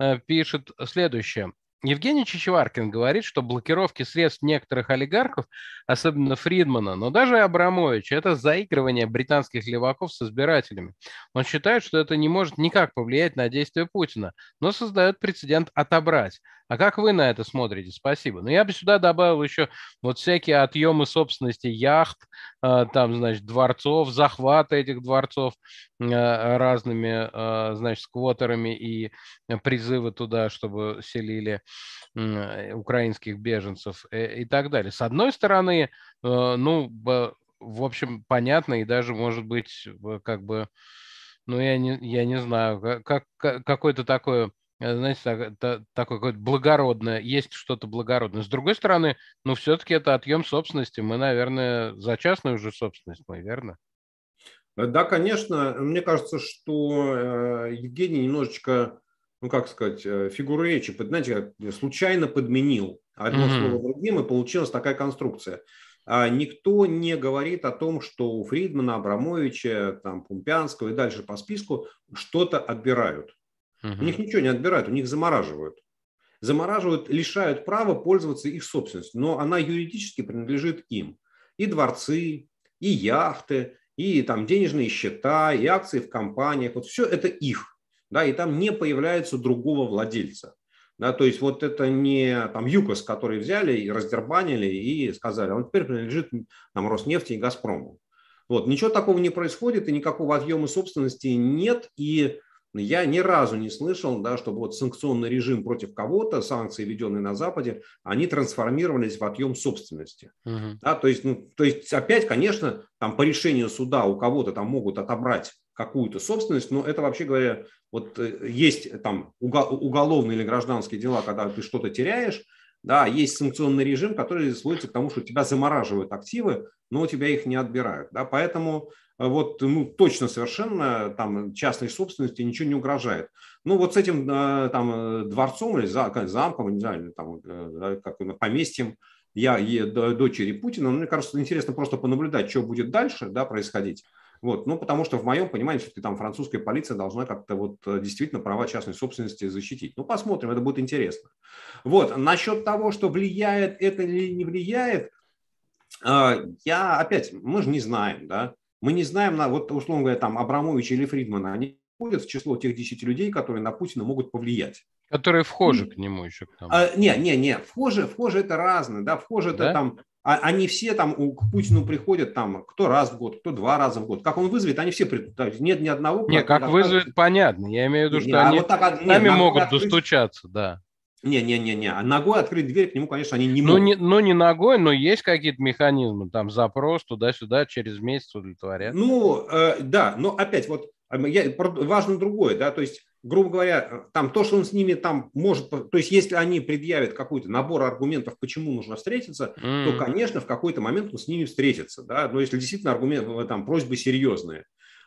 Speaker 1: э, пишет следующее. Евгений Чичеваркин говорит, что блокировки средств некоторых олигархов, особенно Фридмана, но даже Абрамович, это заигрывание британских леваков с избирателями. Он считает, что это не может никак повлиять на действия Путина, но создает прецедент отобрать. А как вы на это смотрите? Спасибо. Но я бы сюда добавил еще вот всякие отъемы собственности яхт, э, там, значит, дворцов, захваты этих дворцов э, разными, э, значит, сквотерами и призывы туда, чтобы селили украинских беженцев и так далее. С одной стороны, ну, в общем, понятно и даже, может быть, как бы, ну, я не, я не знаю, как, какое-то такое Э, знаете, так, так, такое какое-то благородное, есть что-то благородное. С другой стороны, ну, все-таки это отъем собственности. Мы, наверное, за частную уже собственность, мы, верно?
Speaker 2: Э, да, конечно. Мне кажется, что э, Евгений немножечко, ну, как сказать, фигуру речи, знаете, случайно подменил одно mm-hmm. слово другим, и получилась такая конструкция. А никто не говорит о том, что у Фридмана, Абрамовича, там, Пумпянского и дальше по списку что-то отбирают. Угу. У них ничего не отбирают, у них замораживают. Замораживают, лишают права пользоваться их собственностью, но она юридически принадлежит им. И дворцы, и яхты, и там денежные счета, и акции в компаниях. Вот все это их. Да, и там не появляется другого владельца. Да, то есть вот это не там ЮКОС, который взяли и раздербанили и сказали, он теперь принадлежит нам Роснефти и Газпрому. Вот, ничего такого не происходит, и никакого отъема собственности нет, и я ни разу не слышал, да, чтобы вот санкционный режим против кого-то, санкции, введенные на Западе, они трансформировались в отъем собственности. Угу. Да, то, есть, ну, то есть, опять, конечно, там по решению суда у кого-то там могут отобрать какую-то собственность, но это вообще говоря, вот э, есть там уголовные или гражданские дела, когда ты что-то теряешь, да, есть санкционный режим, который сводится к тому, что тебя замораживают активы, но у тебя их не отбирают. Да, поэтому вот, ну, точно совершенно там частной собственности ничего не угрожает. Ну, вот с этим а, там э, дворцом или замком, не знаю, там, э, как поместьем я дочери Путина, ну, мне кажется, интересно просто понаблюдать, что будет дальше да, происходить. Вот, ну, потому что в моем понимании все-таки там французская полиция должна как-то вот э, действительно права частной собственности защитить. Ну, посмотрим, это будет интересно. Вот, насчет того, что влияет это или не влияет, я опять, мы же не знаем, да, мы не знаем, на, вот условно говоря, там Абрамович или Фридмана, они входят в число тех 10 людей, которые на Путина могут повлиять.
Speaker 1: Которые вхожи к нему еще. К
Speaker 2: тому. А, не, не, не, вхожи, вхожи это разные, да, вхожи да? это там, а, они все там к Путину приходят там, кто раз в год, кто два раза в год. Как он вызовет, они все придут. Нет ни одного.
Speaker 1: Не, как вызовет, понятно. Я имею в виду, что не, а они а вот так, сами могут открыть... достучаться, да.
Speaker 2: Не-не-не-не, а ногой открыть дверь к нему, конечно, они не
Speaker 1: ну, могут. Ну не, ну, не ногой, но есть какие-то механизмы, там запрос туда-сюда через месяц удовлетворят.
Speaker 2: Ну, э, да, но опять вот э, я, важно другое, да, то есть, грубо говоря, э, там то, что он с ними там может, то есть, если они предъявят какой-то набор аргументов, почему нужно встретиться, mm. то, конечно, в какой-то момент он с ними встретится, да, но если действительно аргументы, там, просьбы серьезные.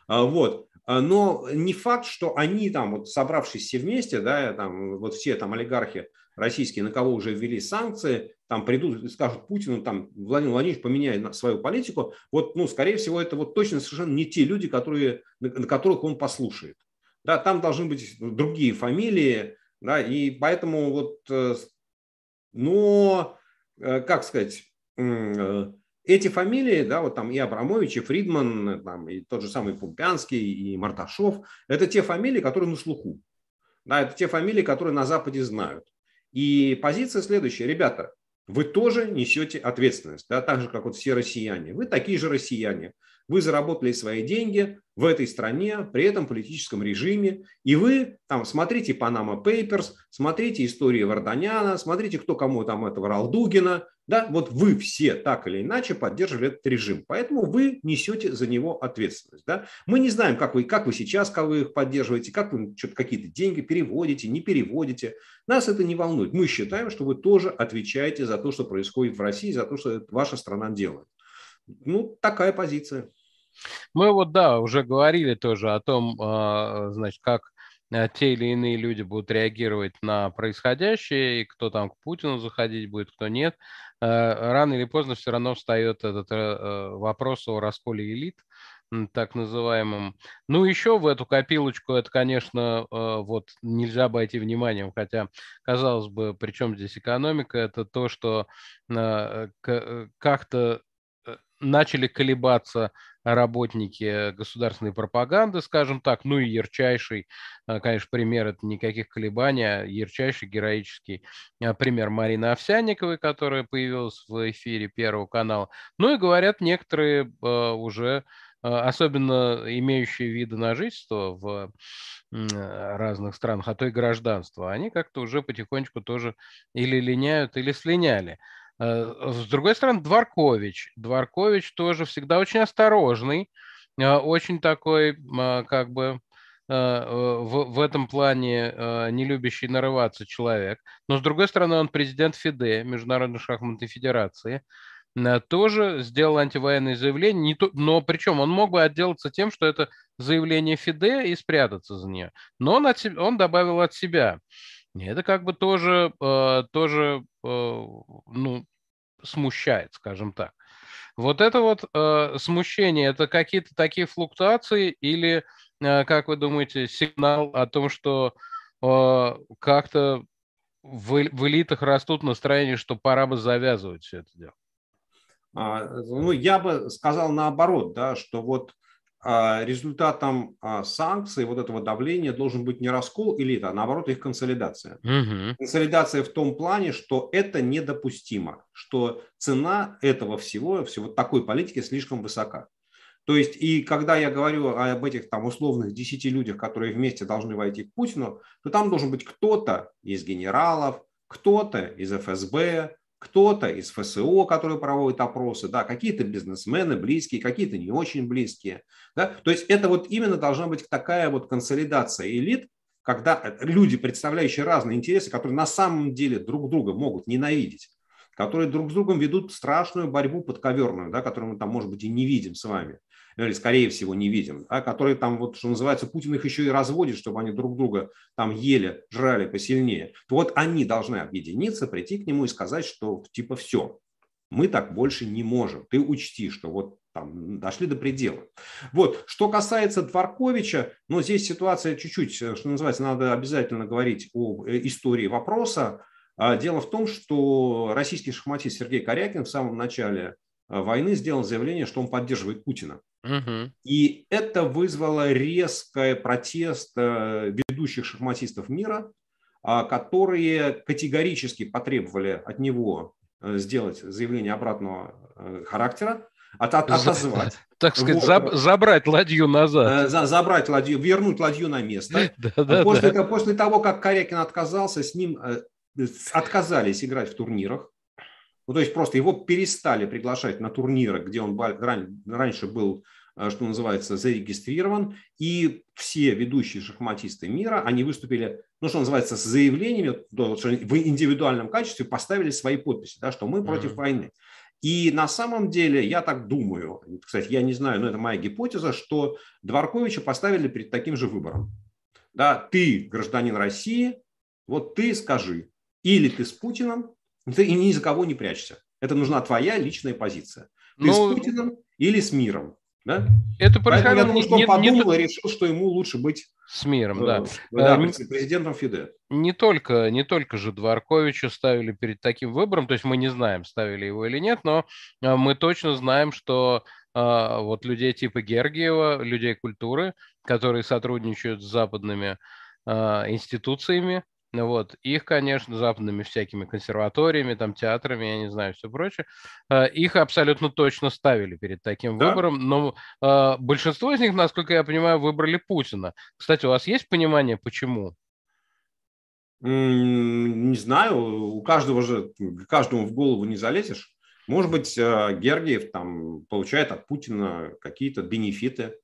Speaker 2: А, вот. А, но не факт, что они там, вот собравшись все вместе, да, там, вот все там олигархи российские, на кого уже ввели санкции, там придут и скажут Путину, там, Владимир Владимирович, поменяй свою политику, вот, ну, скорее всего, это вот точно совершенно не те люди, которые, на которых он послушает. Да, там должны быть другие фамилии, Да, и поэтому вот, э, но, э, как сказать, э, эти фамилии, да, вот там и Абрамович, и Фридман, там, и тот же самый Пумпянский, и Марташов, это те фамилии, которые на слуху. Да, это те фамилии, которые на Западе знают. И позиция следующая. Ребята, вы тоже несете ответственность, да, так же, как вот все россияне. Вы такие же россияне. Вы заработали свои деньги в этой стране, при этом политическом режиме, и вы там смотрите Panama Papers, смотрите истории Варданяна, смотрите, кто кому там это врал Дугина, да, вот вы все так или иначе поддерживали этот режим, поэтому вы несете за него ответственность. Да? Мы не знаем, как вы, как вы сейчас, как вы их поддерживаете, как вы какие-то деньги переводите, не переводите. Нас это не волнует. Мы считаем, что вы тоже отвечаете за то, что происходит в России, за то, что ваша страна делает. Ну, такая позиция.
Speaker 1: Мы вот, да, уже говорили тоже о том, а, значит, как те или иные люди будут реагировать на происходящее, и кто там к Путину заходить будет, кто нет. А, рано или поздно все равно встает этот э, вопрос о расколе элит, так называемым. Ну, еще в эту копилочку, это, конечно, вот нельзя обойти вниманием, хотя, казалось бы, при чем здесь экономика, это то, что э, как-то э, начали колебаться работники государственной пропаганды, скажем так, ну и ярчайший, э, конечно, пример, это никаких колебаний, а ярчайший героический э, пример Марины Овсянниковой, которая появилась в эфире Первого канала. Ну и говорят некоторые э, уже, особенно имеющие виды на жительство в разных странах, а то и гражданство, они как-то уже потихонечку тоже или линяют, или слиняли. Э, с другой стороны, Дворкович. Дворкович тоже всегда очень осторожный, э, очень такой, а, как бы, э, в, в этом плане не любящий нарываться человек. Но, с другой стороны, он президент ФИДЕ, Международной шахматной федерации, тоже сделал антивоенное заявление, не то, но причем он мог бы отделаться тем, что это заявление ФИДЕ и спрятаться за нее. Но он, от, он добавил от себя. Это как бы тоже, э, тоже э, ну, смущает, скажем так. Вот это вот э, смущение, это какие-то такие флуктуации или, как вы думаете, сигнал о том, что как-то в, элитах растут настроения, что пора бы завязывать все это дело?
Speaker 2: А, ну, я бы сказал наоборот, да, что вот результатом а, санкций, вот этого давления должен быть не раскол элит, а наоборот их консолидация. Угу. Консолидация в том плане, что это недопустимо, что цена этого всего, всего такой политики слишком высока. То есть, и когда я говорю об этих там условных 10 людях, которые вместе должны войти к Путину, то там должен быть кто-то из генералов, кто-то из ФСБ, кто-то из ФСО, которые проводят опросы, да, какие-то бизнесмены близкие, какие-то не очень близкие. Да? То есть это вот именно должна быть такая вот консолидация элит, когда люди, представляющие разные интересы, которые на самом деле друг друга могут ненавидеть, которые друг с другом ведут страшную борьбу подковерную, да, которую мы там, может быть, и не видим с вами или скорее всего не видим, да, которые там, вот, что называется, Путин их еще и разводит, чтобы они друг друга там ели, жрали посильнее, то вот они должны объединиться, прийти к нему и сказать, что типа все, мы так больше не можем. Ты учти, что вот там дошли до предела. Вот. Что касается Дворковича, ну, здесь ситуация чуть-чуть, что называется, надо обязательно говорить о э, истории вопроса. А, дело в том, что российский шахматист Сергей Корякин в самом начале э, войны сделал заявление, что он поддерживает Путина. Угу. И это вызвало резкий протест э, ведущих шахматистов мира, а, которые категорически потребовали от него э, сделать заявление обратного э, характера, от, от, отозвать. (laughs)
Speaker 1: Так сказать, вот. забрать ладью назад.
Speaker 2: За, забрать ладью, вернуть ладью на место. (laughs) Да, да, после, да. после того, как Корякин отказался, с ним отказались играть в турнирах. Ну, то есть просто его перестали приглашать на турниры, где он раньше был, что называется, зарегистрирован. И все ведущие шахматисты мира, они выступили, ну, что называется, с заявлениями, в индивидуальном качестве поставили свои подписи, да, что мы против mm-hmm. войны. И на самом деле, я так думаю, кстати, я не знаю, но это моя гипотеза, что Дворковича поставили перед таким же выбором. Да, ты гражданин России, вот ты скажи, или ты с Путиным, ты ни за кого не прячься. Это нужна твоя личная позиция. Ты ну, с Путиным или с миром. Да?
Speaker 1: Это происходило
Speaker 2: я думаю, что он не, подумал не... и решил, что ему лучше быть
Speaker 1: с миром, да.
Speaker 2: Да, а, президентом ФИДЕ.
Speaker 1: Не только, не только же Дворковича ставили перед таким выбором, то есть мы не знаем, ставили его или нет, но а, мы точно знаем, что вот людей типа Гергиева, людей культуры, которые сотрудничают с западными институциями, вот. Их, конечно, западными всякими консерваториями, там, театрами, я не знаю, все прочее, э, их абсолютно точно ставили перед таким да? выбором, но э, большинство из них, насколько я понимаю, выбрали Путина. Кстати, у вас есть понимание, почему?
Speaker 2: Не знаю, у каждого же, каждому в голову не залезешь. Может быть, э, Гергиев там получает от Путина какие-то бенефиты.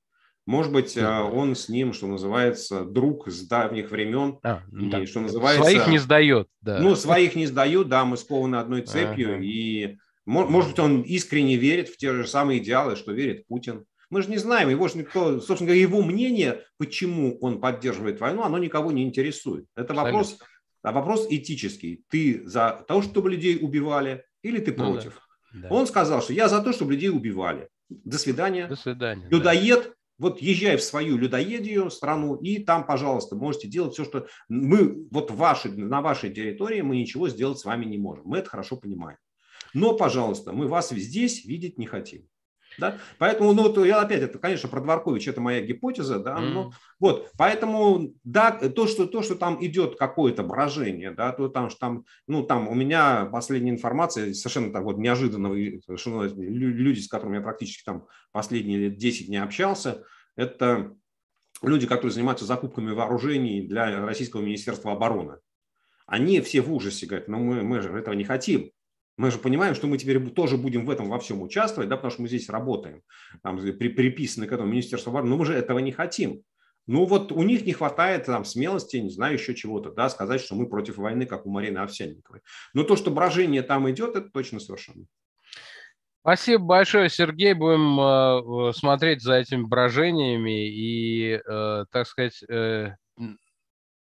Speaker 2: Может быть, да. он с ним, что называется, друг с давних времен. А,
Speaker 1: и, да. что называется, своих не сдает.
Speaker 2: Да. Ну, своих не сдают, да, мы скованы одной цепью. Ага. И, может быть, он искренне верит в те же самые идеалы, что верит Путин. Мы же не знаем, его же никто, собственно говоря, его мнение, почему он поддерживает войну, оно никого не интересует. Это вопрос, а вопрос этический. Ты за то, чтобы людей убивали, или ты против? Ну, да. Да. Он сказал, что я за то, чтобы людей убивали. До свидания.
Speaker 1: До свидания.
Speaker 2: Людоед, вот езжай в свою людоедию страну, и там, пожалуйста, можете делать все, что мы, вот ваши, на вашей территории мы ничего сделать с вами не можем. Мы это хорошо понимаем. Но, пожалуйста, мы вас здесь видеть не хотим. Да? Поэтому, ну, вот я опять, это, конечно, про Дворкович, это моя гипотеза, да, mm. ну, вот, поэтому, да, то, что, то, что там идет какое-то брожение, да, то там, что там, ну, там у меня последняя информация, совершенно так вот неожиданно, совершенно люди, с которыми я практически там последние лет 10 не общался, это люди, которые занимаются закупками вооружений для Российского Министерства обороны. Они все в ужасе говорят, ну, мы, мы же этого не хотим. Мы же понимаем, что мы теперь тоже будем в этом во всем участвовать, да, потому что мы здесь работаем, там, при, приписаны к этому Министерству обороны, но мы же этого не хотим. Ну вот у них не хватает там смелости, не знаю, еще чего-то, да, сказать, что мы против войны, как у Марины Овсянниковой. Но то, что брожение там идет, это точно совершенно.
Speaker 1: Спасибо большое, Сергей. Будем э, смотреть за этими брожениями и, э, так сказать, э,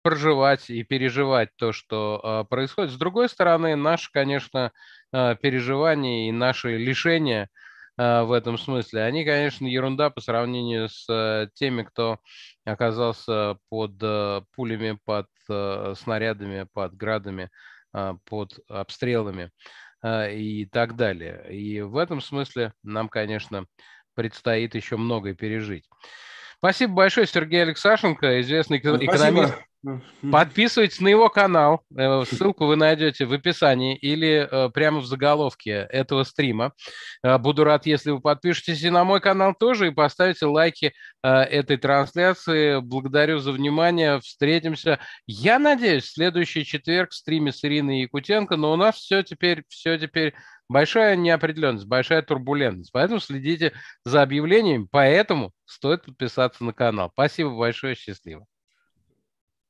Speaker 1: проживать и переживать то, что э, происходит. С другой стороны, наши, конечно, э, переживания и наши лишения э, в этом смысле, они, конечно, ерунда по сравнению с э, теми, кто оказался под э, пулями, под э, снарядами, под градами, под обстрелами и так далее. И в этом смысле нам, конечно, предстоит еще многое пережить. Спасибо большое, Сергей Алексашенко, известный экономист. Спасибо. Подписывайтесь на его канал. Э, ссылку вы найдете в описании или э, прямо в заголовке этого стрима. Э, буду рад, если вы подпишетесь и на мой канал тоже и поставите лайки этой трансляции. Благодарю за внимание. Встретимся, я надеюсь, в следующий четверг в стриме с Ириной Якутенко. Но у нас все теперь, все теперь большая неопределенность, большая турбулентность. Поэтому следите за объявлениями. Поэтому стоит подписаться на канал. Спасибо большое. Счастливо.